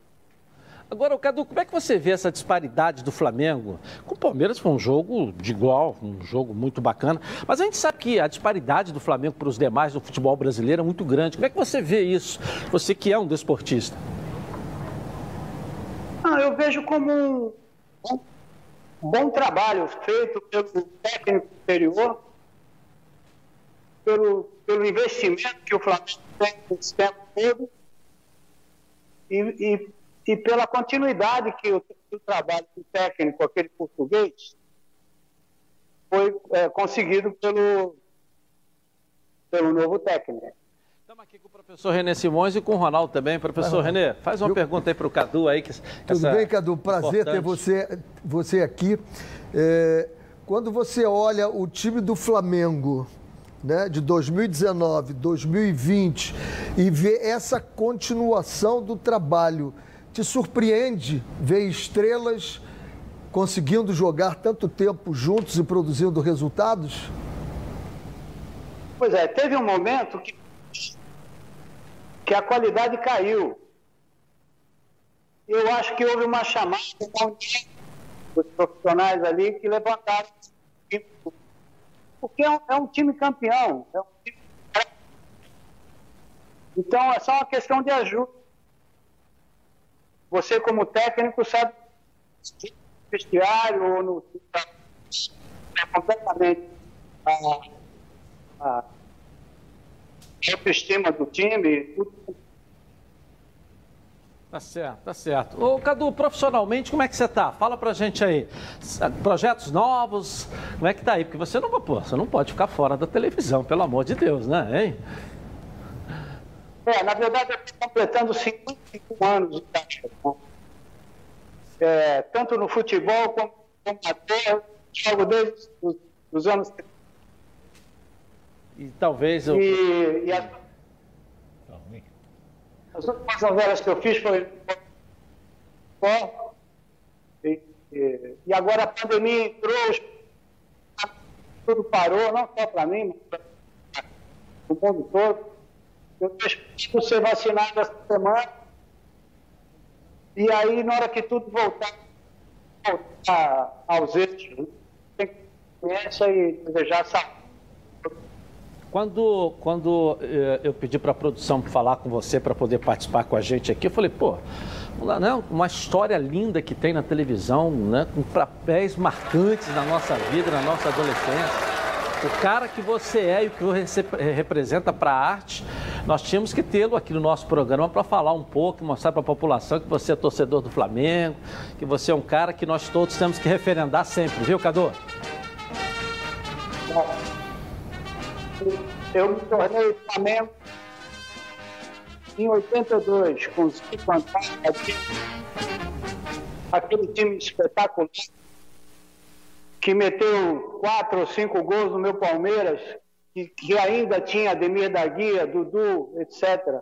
Agora, Cadu, como é que você vê essa disparidade do Flamengo? Com o Palmeiras foi um jogo de igual, um jogo muito bacana. Mas a gente sabe que a disparidade do Flamengo para os demais do futebol brasileiro é muito grande. Como é que você vê isso? Você que é um desportista. Ah, eu vejo como um bom trabalho feito pelo técnico superior, pelo, pelo investimento que o Flamengo tem nesse tempo todo e, e e pela continuidade que o, o trabalho do técnico, aquele português, foi é, conseguido pelo, pelo novo técnico. Estamos aqui com o professor René Simões e com o Ronaldo também. Professor René, faz uma Eu... pergunta aí para o Cadu aí. Que, Tudo bem, Cadu? Prazer importante. ter você, você aqui. É, quando você olha o time do Flamengo, né, de 2019, 2020 e vê essa continuação do trabalho te surpreende ver estrelas conseguindo jogar tanto tempo juntos e produzindo resultados? Pois é, teve um momento que, que a qualidade caiu. Eu acho que houve uma chamada dos profissionais ali que levantaram porque é um, é um time campeão. É um time... Então é só uma questão de ajuda. Você, como técnico, sabe no vestiário ou no. É completamente a, a autoestima do time. Tudo. Tá certo, tá certo. Ô, Cadu, profissionalmente, como é que você tá? Fala pra gente aí. Projetos novos, como é que tá aí? Porque você não, pô, você não pode ficar fora da televisão, pelo amor de Deus, né, hein? É, na verdade, eu estou completando 55 anos de caixa. É, tanto no futebol como, na terra, jogo desde os, os anos 30. E talvez eu. E, e as, as últimas novelas que eu fiz foi. E, e, e agora a pandemia entrou, tudo parou, não só para mim, mas para o mundo todo. Eu estou ser vacinado essa semana. E aí, na hora que tudo voltar, voltar aos eixos, tem que e desejar saúde. Quando, quando eh, eu pedi para a produção falar com você para poder participar com a gente aqui, eu falei, pô, né, uma história linda que tem na televisão, né, com papéis marcantes na nossa vida, na nossa adolescência o cara que você é e o que você representa para a arte, nós tínhamos que tê-lo aqui no nosso programa para falar um pouco, mostrar para a população que você é torcedor do Flamengo, que você é um cara que nós todos temos que referendar sempre, viu, Cadu? Eu me tornei Flamengo em 82, com o Chico aquele time espetacular que meteu quatro ou cinco gols no meu Palmeiras, que, que ainda tinha Ademir da Guia, Dudu, etc.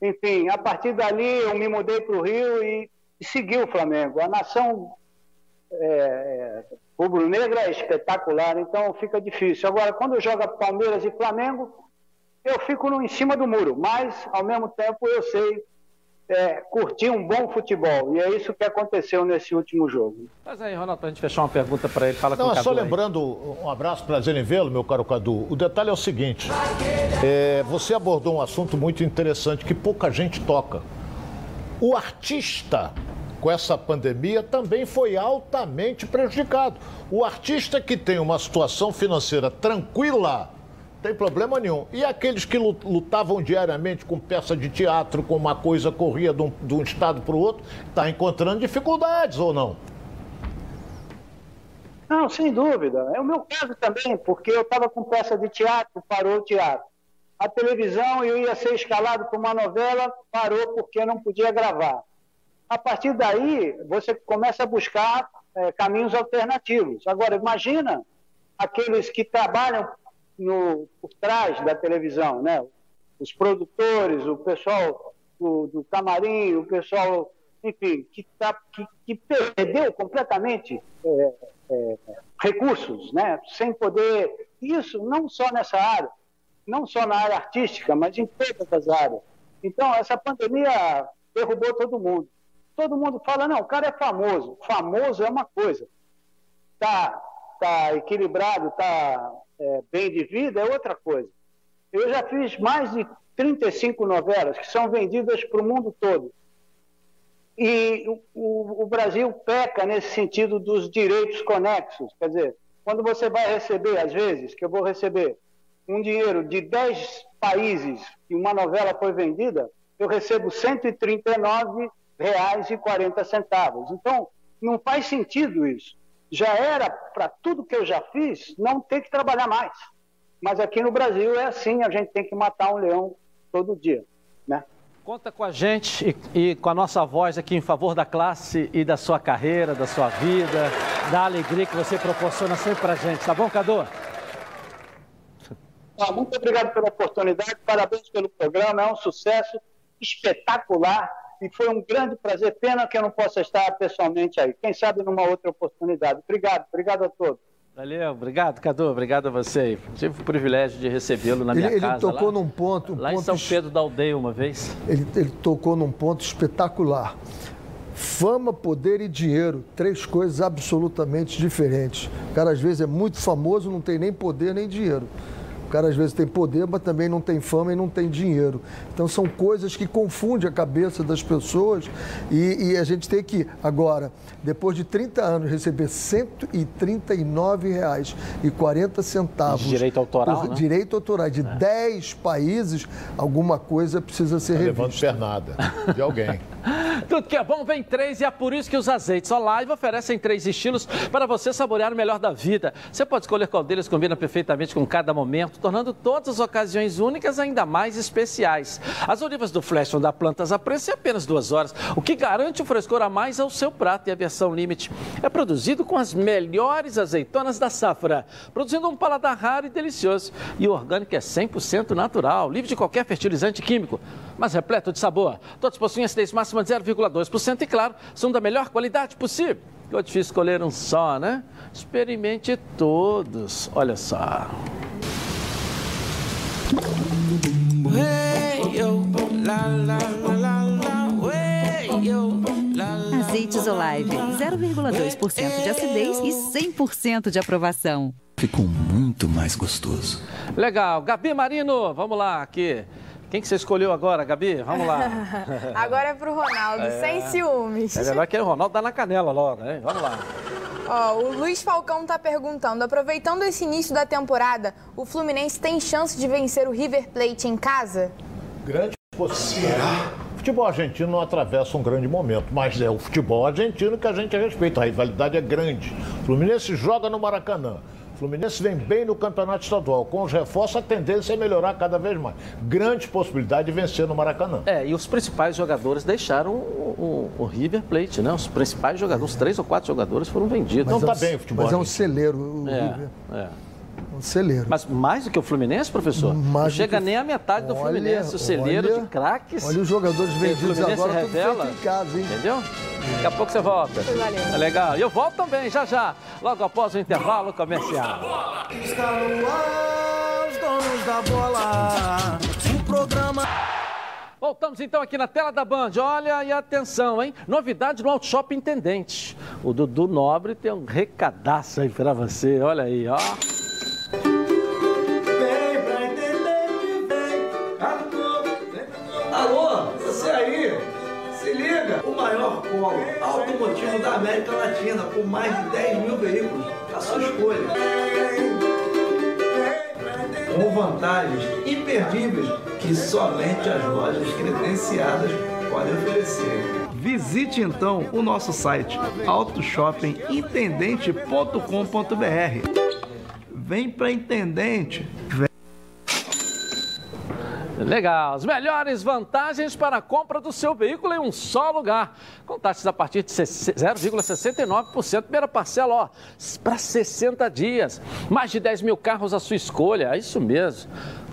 Enfim, a partir dali eu me mudei para o Rio e, e segui o Flamengo. A nação é, é, rubro-negra é espetacular, então fica difícil. Agora, quando joga Palmeiras e Flamengo, eu fico no, em cima do muro, mas ao mesmo tempo eu sei é, curtir um bom futebol. E é isso que aconteceu nesse último jogo. Mas aí, Ronaldo, para a gente fechar uma pergunta para ele, fala Não, com o Cadu. Só lembrando, aí. um abraço para Zenivelo, meu caro Cadu. O detalhe é o seguinte: é, você abordou um assunto muito interessante que pouca gente toca. O artista com essa pandemia também foi altamente prejudicado. O artista que tem uma situação financeira tranquila tem problema nenhum. E aqueles que lutavam diariamente com peça de teatro, com uma coisa corria de um, de um estado para o outro, está encontrando dificuldades ou não? Não, sem dúvida. É o meu caso também, porque eu estava com peça de teatro, parou o teatro. A televisão, eu ia ser escalado para uma novela, parou porque não podia gravar. A partir daí, você começa a buscar é, caminhos alternativos. Agora, imagina aqueles que trabalham no, por trás da televisão, né? Os produtores, o pessoal do, do camarim, o pessoal, enfim, que, tá, que, que perdeu completamente é, é, recursos, né? Sem poder Isso não só nessa área, não só na área artística, mas em todas as áreas. Então, essa pandemia derrubou todo mundo. Todo mundo fala, não, o cara é famoso. Famoso é uma coisa. Tá, tá equilibrado, tá é, bem de vida é outra coisa. Eu já fiz mais de 35 novelas que são vendidas para o mundo todo. E o, o, Brasil peca nesse sentido dos direitos conexos. Quer dizer, quando você vai receber, às vezes, que eu vou receber um dinheiro de 10 países e uma novela foi vendida, eu recebo R$ 139,40. Então, não faz sentido isso. Já era para tudo que eu já fiz não ter que trabalhar mais. Mas aqui no Brasil é assim, a gente tem que matar um leão todo dia, né? Conta com a gente e, e, com a nossa voz aqui em favor da classe e da sua carreira, da sua vida, da alegria que você proporciona sempre pra gente, tá bom, Cadu? Ah, muito obrigado pela oportunidade, parabéns pelo programa, é um sucesso espetacular e foi um grande prazer. Pena que eu não possa estar pessoalmente aí. Quem sabe numa outra oportunidade. Obrigado, obrigado a todos. Valeu, obrigado, Cadu, obrigado a você. Tive o privilégio de recebê-lo na minha ele, casa. Ele tocou lá, num ponto. Um lá ponto em São Pedro da Aldeia uma vez. Ele, ele tocou num ponto espetacular. Fama, poder e dinheiro, três coisas absolutamente diferentes. O cara às vezes é muito famoso, não tem nem poder nem dinheiro cara às vezes tem poder, mas também não tem fama e não tem dinheiro. Então são coisas que confundem a cabeça das pessoas e, e a gente tem que, agora, depois de 30 anos, receber R$ 139,40. Direito autoral, por, né? Direito autoral de é. 10 países, alguma coisa precisa ser tá revista. Levando pernada de alguém. Tudo que é bom vem três e é por isso que os azeites Olive oferecem três estilos para você saborear o melhor da vida. Você pode escolher qual deles combina perfeitamente com cada momento, tornando todas as ocasiões únicas ainda mais especiais. As olivas do Flash vão dar plantas a preço em apenas duas horas, o que garante o frescor a mais ao seu prato e a versão limite. É produzido com as melhores azeitonas da safra, produzindo um paladar raro e delicioso. E o orgânico é 100% natural, livre de qualquer fertilizante químico mas repleto de sabor. Todos possuem acidez máxima de 0,2% e, claro, são da melhor qualidade possível. Ficou difícil escolher um só, né? Experimente todos. Olha só. Azeites Olive, 0,2% de acidez e 100% de aprovação. Ficou muito mais gostoso. Legal. Gabi Marino, vamos lá aqui. Quem que você escolheu agora, Gabi? Vamos lá. agora é pro Ronaldo, é, sem ciúmes. É melhor que o Ronaldo dá na canela logo, hein? Vamos lá. Ó, o Luiz Falcão tá perguntando, aproveitando esse início da temporada, o Fluminense tem chance de vencer o River Plate em casa? Grande possibilidade. O futebol argentino não atravessa um grande momento, mas é o futebol argentino que a gente respeita. A rivalidade é grande. O Fluminense joga no Maracanã. Fluminense vem bem no campeonato estadual. Com os reforços, a tendência é melhorar cada vez mais. Grande possibilidade de vencer no Maracanã. É, e os principais jogadores deixaram o, o, o River Plate, né? Os principais jogadores, os três ou quatro jogadores foram vendidos. Mas então é tá bem o futebol. Mas é um celeiro o é, River. É. Um celeiro. Mas mais do que o Fluminense, professor? Mais não chega que... nem a metade do olha, Fluminense. O celeiro olha, de craques. Olha os jogadores vendidos agora revela, em casa, hein? Entendeu? Daqui a pouco você volta. É legal. E eu volto também, já já. Logo após o intervalo comercial. Está no ar, os donos da bola. O programa... Voltamos então aqui na tela da Band. Olha e atenção, hein? Novidade no Auto Shop Intendente. O Dudu Nobre tem um recadaço aí para você. Olha aí, ó. Alô, você aí? Se liga! O maior polo automotivo da América Latina, com mais de 10 mil veículos, a sua escolha. Com vantagens imperdíveis que somente as lojas credenciadas podem oferecer. Visite então o nosso site autoshoppingintendente.com.br. Vem para Intendente. Vem. Legal. As melhores vantagens para a compra do seu veículo em um só lugar. Com taxas a partir de 0,69%. Primeira parcela, ó, para 60 dias. Mais de 10 mil carros à sua escolha. É isso mesmo.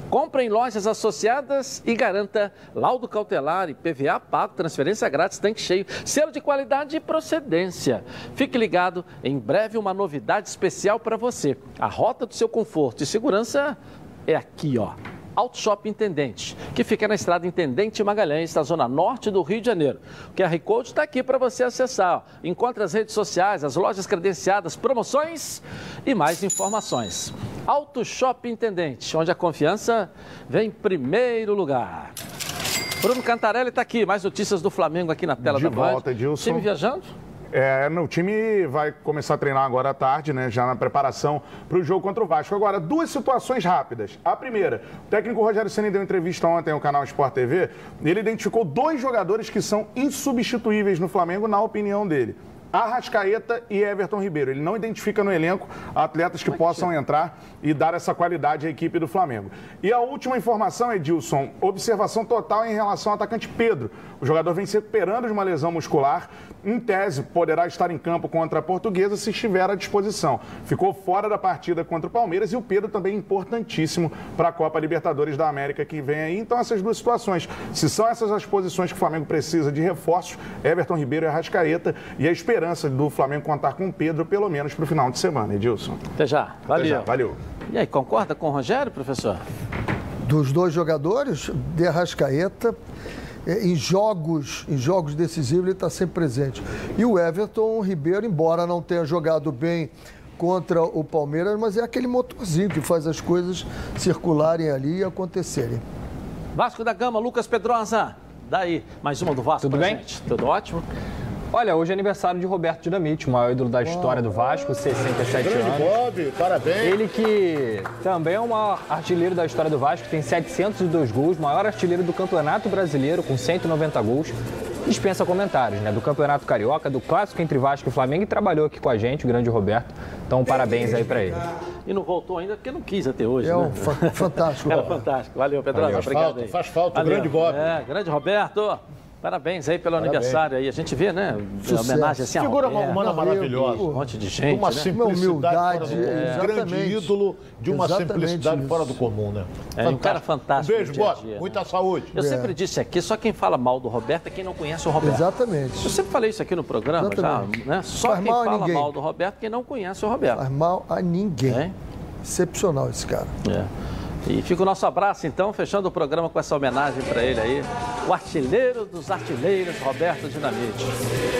Compre em lojas associadas e garanta laudo cautelar e PVA pago, transferência grátis, tanque cheio, selo de qualidade e procedência. Fique ligado, em breve uma novidade especial para você. A rota do seu conforto e segurança é aqui, ó. Auto Shop Intendente, que fica na estrada Intendente Magalhães, na zona norte do Rio de Janeiro. O QR Code está aqui para você acessar. Encontre as redes sociais, as lojas credenciadas, promoções e mais informações. Auto Shop Intendente, onde a confiança vem em primeiro lugar. Bruno Cantarelli está aqui, mais notícias do Flamengo aqui na tela De da Band. volta, Edilson. Time viajando? É, o time vai começar a treinar agora à tarde, né? Já na preparação para o jogo contra o Vasco. Agora, duas situações rápidas. A primeira, o técnico Rogério Ceni deu entrevista ontem ao canal Sport TV. Ele identificou dois jogadores que são insubstituíveis no Flamengo, na opinião dele. Arrascaeta e Everton Ribeiro. Ele não identifica no elenco atletas que possam entrar e dar essa qualidade à equipe do Flamengo. E a última informação, Edilson, observação total em relação ao atacante Pedro. O jogador vem se recuperando de uma lesão muscular. Em tese, poderá estar em campo contra a Portuguesa se estiver à disposição. Ficou fora da partida contra o Palmeiras e o Pedro também importantíssimo para a Copa Libertadores da América que vem aí. Então, essas duas situações. Se são essas as posições que o Flamengo precisa de reforços, Everton Ribeiro e Arrascaeta, e a esperança do Flamengo contar com o Pedro, pelo menos para o final de semana, Edilson. Até já. Valeu. Até já. Valeu. E aí, concorda com o Rogério, professor? Dos dois jogadores, de Arrascaeta, eh, em jogos, em jogos decisivos ele está sempre presente. E o Everton Ribeiro, embora não tenha jogado bem contra o Palmeiras, mas é aquele motorzinho que faz as coisas circularem ali e acontecerem. Vasco da Gama, Lucas Pedrosa. Daí, mais uma do Vasco Tudo pra bem? gente. Tudo ótimo? Olha, hoje é aniversário de Roberto Dinamite, o maior ídolo da história do Vasco, 67 Grande anos. Bob, parabéns. Ele que também é o maior artilheiro da história do Vasco, tem 702 gols, maior artilheiro do Campeonato Brasileiro com 190 gols. Dispensa comentários, né? Do Campeonato Carioca, do clássico entre Vasco e Flamengo e trabalhou aqui com a gente, o grande Roberto. Então, parabéns aí pra ele. E não voltou ainda porque não quis até hoje, É né? um fa- fantástico. Era fantástico. Valeu, Pedrosa. Faz Obrigado falta, aí. faz falta, o Valeu. grande Bob. É, grande Roberto. Parabéns aí pelo Parabéns. aniversário aí. A gente vê, né? Sucesso. Homenagem assim a Figura humana maravilhosa. Um monte de gente, uma né? simplicidade humildade, do comum. é, Um grande ídolo de uma Exatamente simplicidade isso. fora do comum, né? É, um cara fantástico Um beijo, no dia a Bob. dia, né? Muita saúde. Eu É. sempre disse aqui, só quem fala mal do Roberto é quem não conhece o Roberto. Exatamente. Eu sempre falei isso aqui no programa, Exatamente. já, né? Só Faz quem mal fala ninguém. mal do Roberto é quem não conhece o Roberto. Faz mal a ninguém. É? Excepcional esse cara. É. E fica o nosso abraço, então, fechando o programa com essa homenagem para ele aí, o artilheiro dos artilheiros, Roberto Dinamite.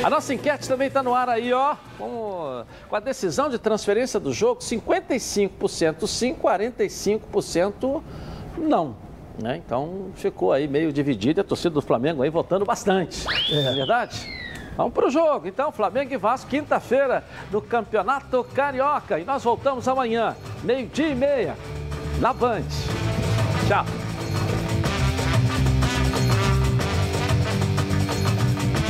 A nossa enquete também está no ar aí, ó, com, com a decisão de transferência do jogo, 55% sim, 45% não. Né? Então ficou aí meio dividido a torcida do Flamengo aí votando bastante. Não é verdade? Vamos para o jogo, então, Flamengo e Vasco, quinta-feira, no Campeonato Carioca. E nós voltamos amanhã, meio-dia e meia, Band. Tchau.